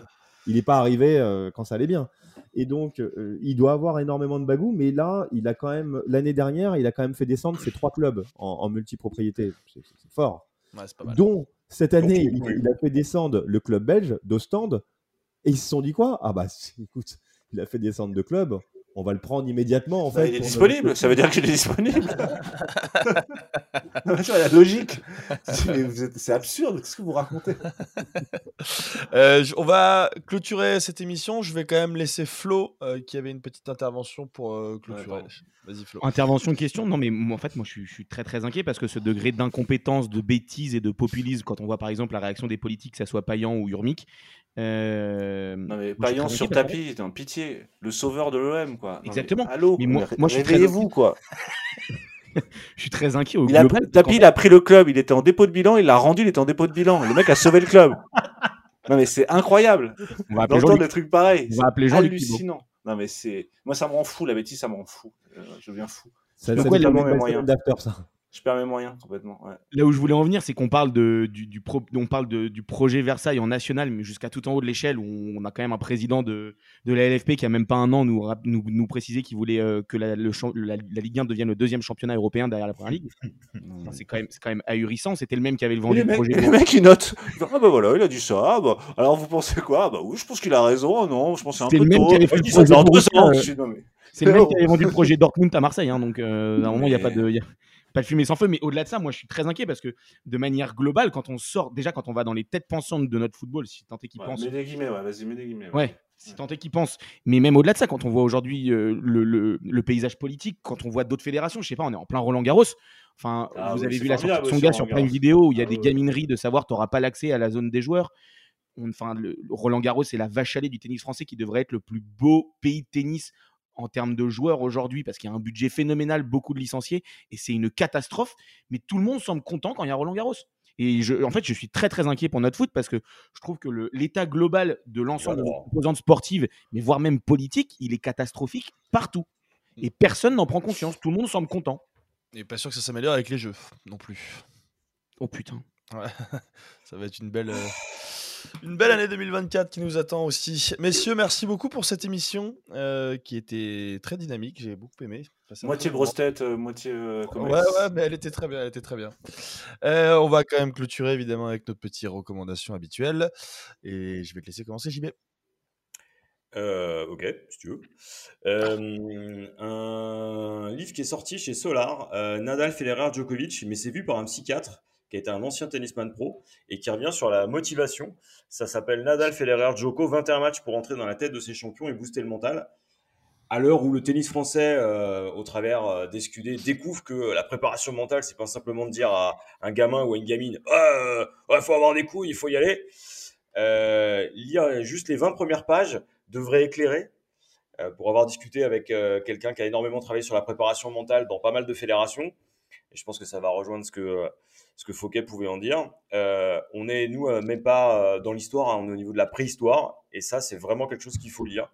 il n'est pas arrivé quand ça allait bien. Et donc, il doit avoir énormément de bagou, mais là, il a quand même l'année dernière, il a quand même fait descendre ses trois clubs en, en multipropriété. C'est fort dont cette année, il, a fait descendre le club belge d'Ostende. Et ils se sont dit quoi? Ah bah écoute, il a fait descendre deux clubs. On va le prendre immédiatement en bah, fait. il est disponible, ça veut dire qu'il est disponible. la logique. C'est absurde, qu'est-ce que vous racontez? Euh, On va clôturer cette émission. Je vais quand même laisser Flo euh, qui avait une petite intervention pour euh, clôturer. Vas-y Flo. Intervention, question Non mais en fait moi je suis, je suis, très très inquiet parce que ce degré d'incompétence, de bêtise et de populisme, quand on voit par exemple la réaction des politiques, que ce soit Payan ou Urmic, euh... Non mais Payan sur tapis, en pitié, le sauveur de l'OM quoi. Exactement. Mais, allô, moi, moi je suis très vous quoi. je suis très inquiet au il global. A, tapis, il a pris le club, il était en dépôt de bilan, il l'a rendu, il était en dépôt de bilan. Le mec a sauvé le club. non mais c'est incroyable. On va appeler des trucs pareils. On va appeler Jean hallucinant. Non mais c'est moi ça me rend fou la bêtise, ça me rend fou. Euh, je deviens fou. Ça, ça, ça mes moyens. ça je perds mes moyens complètement. Là où je voulais en venir, c'est qu'on parle, de, du, du, on parle de, du projet Versailles en national, mais jusqu'à tout en haut de l'échelle, où on a quand même un président de, de la LFP qui a même pas un an nous, nous, nous précisé qu'il voulait euh, que la, le, la, la, Ligue 1 devienne le deuxième championnat européen derrière la Première Ligue. c'est quand, même, quand même ahurissant. C'était le même qui avait le vendu le projet. Les mecs, ils notent. Ah bah voilà, il a dit ça. Ah bah, alors vous pensez quoi? Bah oui, je pense qu'il a raison. Non, je pense c'est un peu le même tôt. Qui avait fait le projet c'est le mec qui avait vendu le projet Dortmund à Marseille. Hein, donc, euh, à un moment, il n'y a pas de pas de fumée sans feu, mais au-delà de ça, moi je suis très inquiet parce que de manière globale, quand on sort, déjà quand on va dans les têtes pensantes de notre football, si tant est qu'il pense. Mets des guillemets, ouais, vas-y, mets des guillemets. Ouais. si tant est. Mais même au-delà de ça, quand on voit aujourd'hui euh, le, le, paysage politique, quand on voit d'autres fédérations, je sais pas, on est en plein Roland Garros. Enfin, ah vous avez vu la sortie de son gars sur plein vidéo où il y a des gamineries de savoir tu n'auras pas l'accès à la zone des joueurs. Enfin, le, Roland Garros, c'est la vache lait du tennis français qui devrait être le plus beau pays de tennis en termes de joueurs aujourd'hui parce qu'il y a un budget phénoménal, beaucoup de licenciés et c'est une catastrophe. Mais tout le monde semble content quand il y a Roland Garros. Et je, en fait, je suis très très inquiet pour notre foot parce que je trouve que l'état global de l'ensemble des composantes sportives, mais voire même politique, il est catastrophique partout. Et personne n'en prend conscience. Tout le monde semble content. Et pas sûr que ça s'améliore avec les jeux non plus. Oh putain. ça va être une belle. Euh, une belle année 2024 qui nous attend aussi. Messieurs, merci beaucoup pour cette émission euh, qui était très dynamique. J'ai beaucoup aimé. Moitié grosse tête, euh, moitié. Euh, ouais, ouais, mais elle était très bien. Elle était très bien. on va quand même clôturer évidemment avec notre petite recommandation habituelle. Et je vais te laisser commencer, JB. ok, si tu veux. un livre qui est sorti chez Solar, Nadal, Federer, Djokovic, mais c'est vu par un psychiatre qui été un ancien tennisman pro et qui revient sur la motivation. Ça s'appelle Nadal, Federer, Djoko, 21 matchs pour entrer dans la tête de ses champions et booster le mental. À l'heure où le tennis français, euh, au travers euh, des SQD, découvre que la préparation mentale, c'est pas simplement de dire à un gamin ou à une gamine, il oh, faut avoir des couilles, il faut y aller. Euh, lire juste les 20 premières pages devrait éclairer pour avoir discuté avec quelqu'un qui a énormément travaillé sur la préparation mentale dans pas mal de fédérations. Et je pense que ça va rejoindre ce que ce que Fouquet pouvait en dire. Euh, on est, nous, euh, même pas euh, dans l'histoire, hein, on est au niveau de la préhistoire, et ça, c'est vraiment quelque chose qu'il faut lire.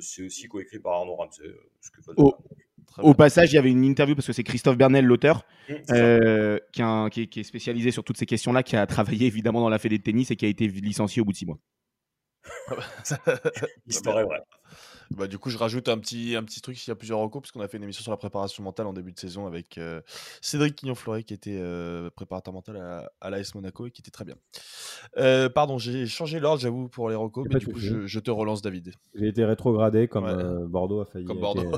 c'est aussi coécrit par Arnaud Ramsey. Au, passage, il y avait une interview, parce que c'est Christophe Bernel, l'auteur, mmh, qui, qui, est spécialisé sur toutes ces questions-là, qui a travaillé évidemment dans la fédé de tennis et qui a été licencié au bout de six mois. L'histoire est vraie. Bah, du coup, je rajoute un petit, un petit truc s'il y a plusieurs recours, puisqu'on a fait une émission sur la préparation mentale en début de saison avec euh, Cédric Quignon-Fleuret, qui était euh, préparateur mental à, à l'AS Monaco et qui était très bien. Euh, pardon, j'ai changé l'ordre, j'avoue, pour les recours, mais du coup, je, te relance, David. J'ai été rétrogradé comme Bordeaux a failli comme Bordeaux.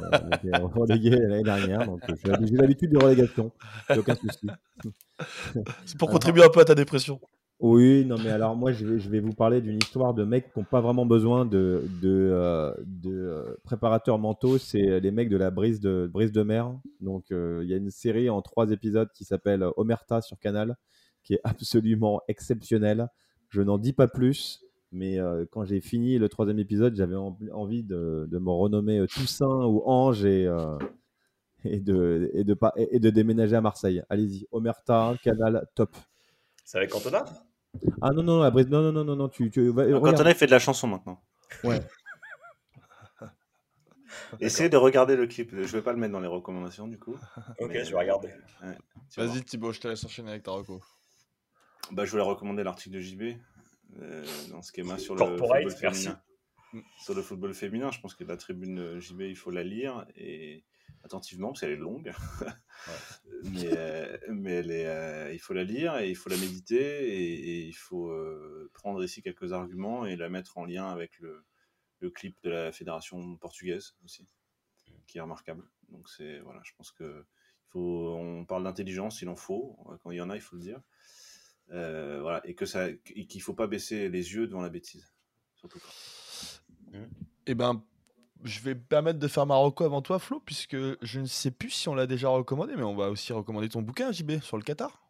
relégué l'année dernière, donc j'ai l'habitude des relégations, aucun souci. C'est pour contribuer un peu à ta dépression. Oui, non, mais alors moi, je vais, vous parler d'une histoire de mecs qui n'ont pas vraiment besoin de, euh, euh, préparateurs mentaux. C'est les mecs de la brise de, mer. Donc, euh, il y a une série en trois épisodes qui s'appelle Omerta sur Canal, qui est absolument exceptionnelle. Je n'en dis pas plus, mais quand j'ai fini le troisième épisode, j'avais envie de, me renommer Toussaint ou Ange et, de, et, de, déménager à Marseille. Allez-y, Omerta, Canal, top. C'est avec Cantona ah non, non, non, non, non, non, non, tu, tu vas, Quand on a fait de la chanson maintenant. Ouais. Essayez de regarder le clip. Je vais pas le mettre dans les recommandations du coup. ok, je vais regarder. Ouais, Vas-y Thibaut, je te laisse enchaîner avec ta reco. Bah, je voulais recommander l'article de JB euh, dans Schema sur le football féminin. Sur le football féminin, je pense que la tribune JB, il faut la lire et attentivement parce qu'elle est longue. mais, euh, mais elle est, euh, il faut la lire et il faut la méditer et, il faut euh, prendre ici quelques arguments et la mettre en lien avec le, le, clip de la fédération portugaise aussi. qui est remarquable. Donc c'est voilà, je pense que faut, on parle d'intelligence, il en faut quand il y en a, il faut le dire. voilà, et que ça, qu'il faut pas baisser les yeux devant la bêtise, surtout pas. Et eh ben, je vais permettre de faire Marocco avant toi, Flo, puisque je ne sais plus si on l'a déjà recommandé, mais on va aussi recommander ton bouquin, JB, sur le Qatar.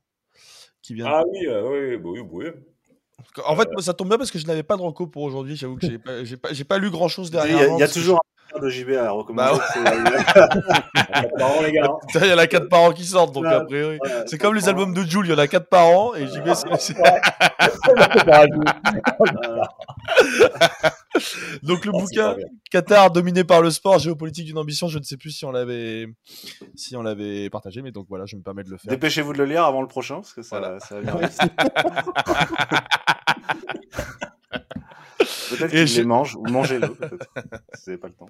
Qui vient ah oui, oui, oui, oui, En fait, ça tombe bien parce que je n'avais pas de reco pour aujourd'hui. J'avoue que j'ai pas, pas, pas, lu grand chose derrière. Il y a, toujours de JB à recommander. Bah il y en a 4 par an qui sortent, donc a priori. c'est comme les albums de Jules, il y en a 4 par an, et JB, c'est. donc le bouquin Qatar dominé par le sport, géopolitique d'une ambition, je ne sais plus si on l'avait si on l'avait partagé, mais donc voilà, je me permets de le faire. Dépêchez-vous de le lire avant le prochain, parce que ça, ça va bien. Peut-être qu'il je... les mange, ou mangez-le, c'est pas le temps.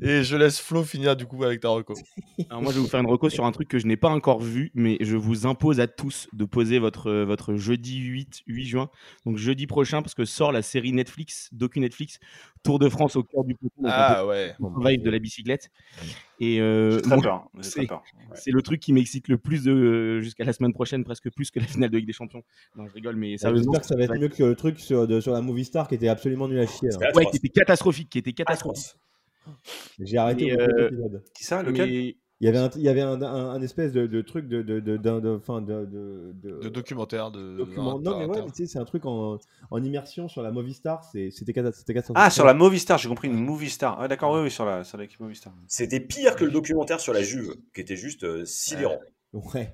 Et je laisse Flo finir du coup avec ta reco. Alors moi, je vais vous faire une reco sur un truc que je n'ai pas encore vu, mais je vous impose à tous de poser votre, votre jeudi 8, 8 juin, donc jeudi prochain, parce que sort la série Netflix, docu Netflix, Tour de France au cœur du peloton. Ah ouais. Vibe de la bicyclette. Et euh, c'est le truc qui m'excite le plus de jusqu'à la semaine prochaine, presque plus que la finale de Ligue des Champions. Non, je rigole, mais ça J'espère que ça va être mieux que le truc sur, de, sur la Movie Star qui était absolument nul à chier. Hein. Ouais, qui était catastrophique, qui était catastrophique. J'ai arrêté. Euh, qui ça, lequel il y avait un, il y avait un, un, espèce de, de, truc de, de, de, de, de, de, documentaire. De, non, mais ouais, tu sais, c'est un truc en, en immersion sur la Movistar. C'était catastrophique. Ah, sur la Movistar, j'ai compris, une Movistar. Ah, d'accord, oui, oui, sur la sur l'équipe Movistar. C'était pire que le documentaire sur la Juve, qui était juste euh, sidérant. ouais.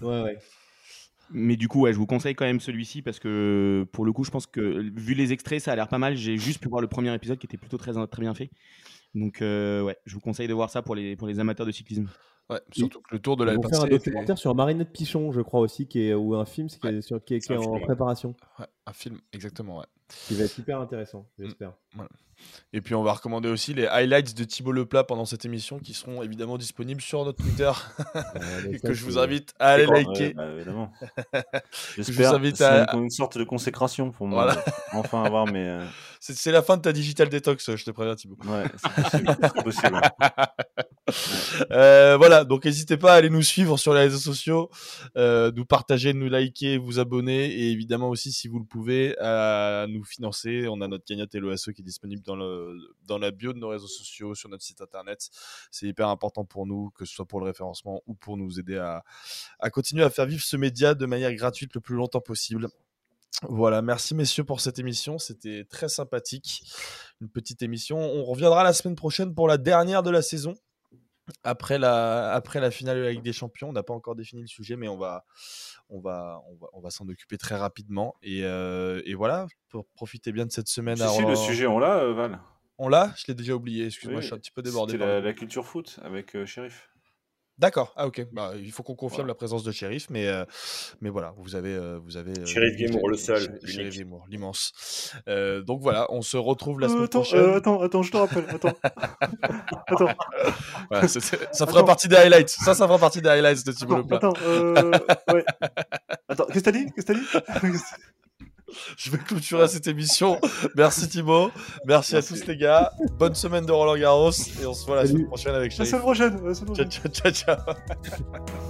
Ouais, ouais. Mais du coup, je vous conseille quand même celui-ci parce que pour le coup, je pense que vu les extraits, ça a l'air pas mal. J'ai juste pu voir le premier épisode qui était plutôt très, bien fait. Donc, euh, ouais, je vous conseille de voir ça pour les amateurs de cyclisme. Ouais, surtout que le tour de la Ils vont faire un documentaire sur Marinette Pichon, je crois aussi, qui est, ou un film qui est, sur, qui est, en préparation. Ouais, un film, exactement, ouais. Qui va être super intéressant, mm, j'espère. Et puis on va recommander aussi les highlights de Thibaut Leplat pendant cette émission qui seront évidemment disponibles sur notre Twitter et que je vous invite à aller liker. Bah, évidemment. J'espère c'est à... une, sorte de consécration pour moi. enfin avoir mes. Euh, c'est la fin de ta digital detox, je te préviens Thibaut. Ouais, c'est possible. Euh, voilà, donc n'hésitez pas à aller nous suivre sur les réseaux sociaux, euh, nous partager, nous liker, vous abonner et évidemment aussi si vous le pouvez à nous financer. On a notre cagnotte et l'OSE qui est disponible dans, la bio de nos réseaux sociaux, sur notre site internet. C'est hyper important pour nous, que ce soit pour le référencement ou pour nous aider à continuer à faire vivre ce média de manière gratuite le plus longtemps possible. Voilà, merci messieurs pour cette émission, c'était très sympathique. Une petite émission. On reviendra la semaine prochaine pour la dernière de la saison. Après la, après la finale de la Ligue des Champions, on n'a pas encore défini le sujet, mais on va, on va, on va, on va s'en occuper très rapidement. Et, euh, et, voilà, pour profiter bien de cette semaine. Si, si le sujet, on l'a, euh, Val. On l'a? Je l'ai déjà oublié, excuse-moi, je suis un petit peu débordé. C'était la, la, culture foot avec euh. D'accord. Ah ok. Bah, il faut qu'on confirme la présence de Sheriff, mais euh, mais voilà, vous avez euh, vous avez. Euh, le seul. Sheriff Gamour, l'immense. donc voilà, on se retrouve la semaine prochaine. attends, attends, je te rappelle. Attends. attends. Ça fera partie des highlights. Ça, ça fera partie des highlights de Thibaut. Attends. ouais. Attends. Qu'est-ce que t'as dit? Qu'est-ce que t'as dit? Je vais clôturer cette émission. Merci Thibaut. Merci, à tous les gars. Bonne semaine de Roland Garros et on se voit la semaine prochaine avec Sheriff. La semaine prochaine. Ciao, ciao, ciao. ciao.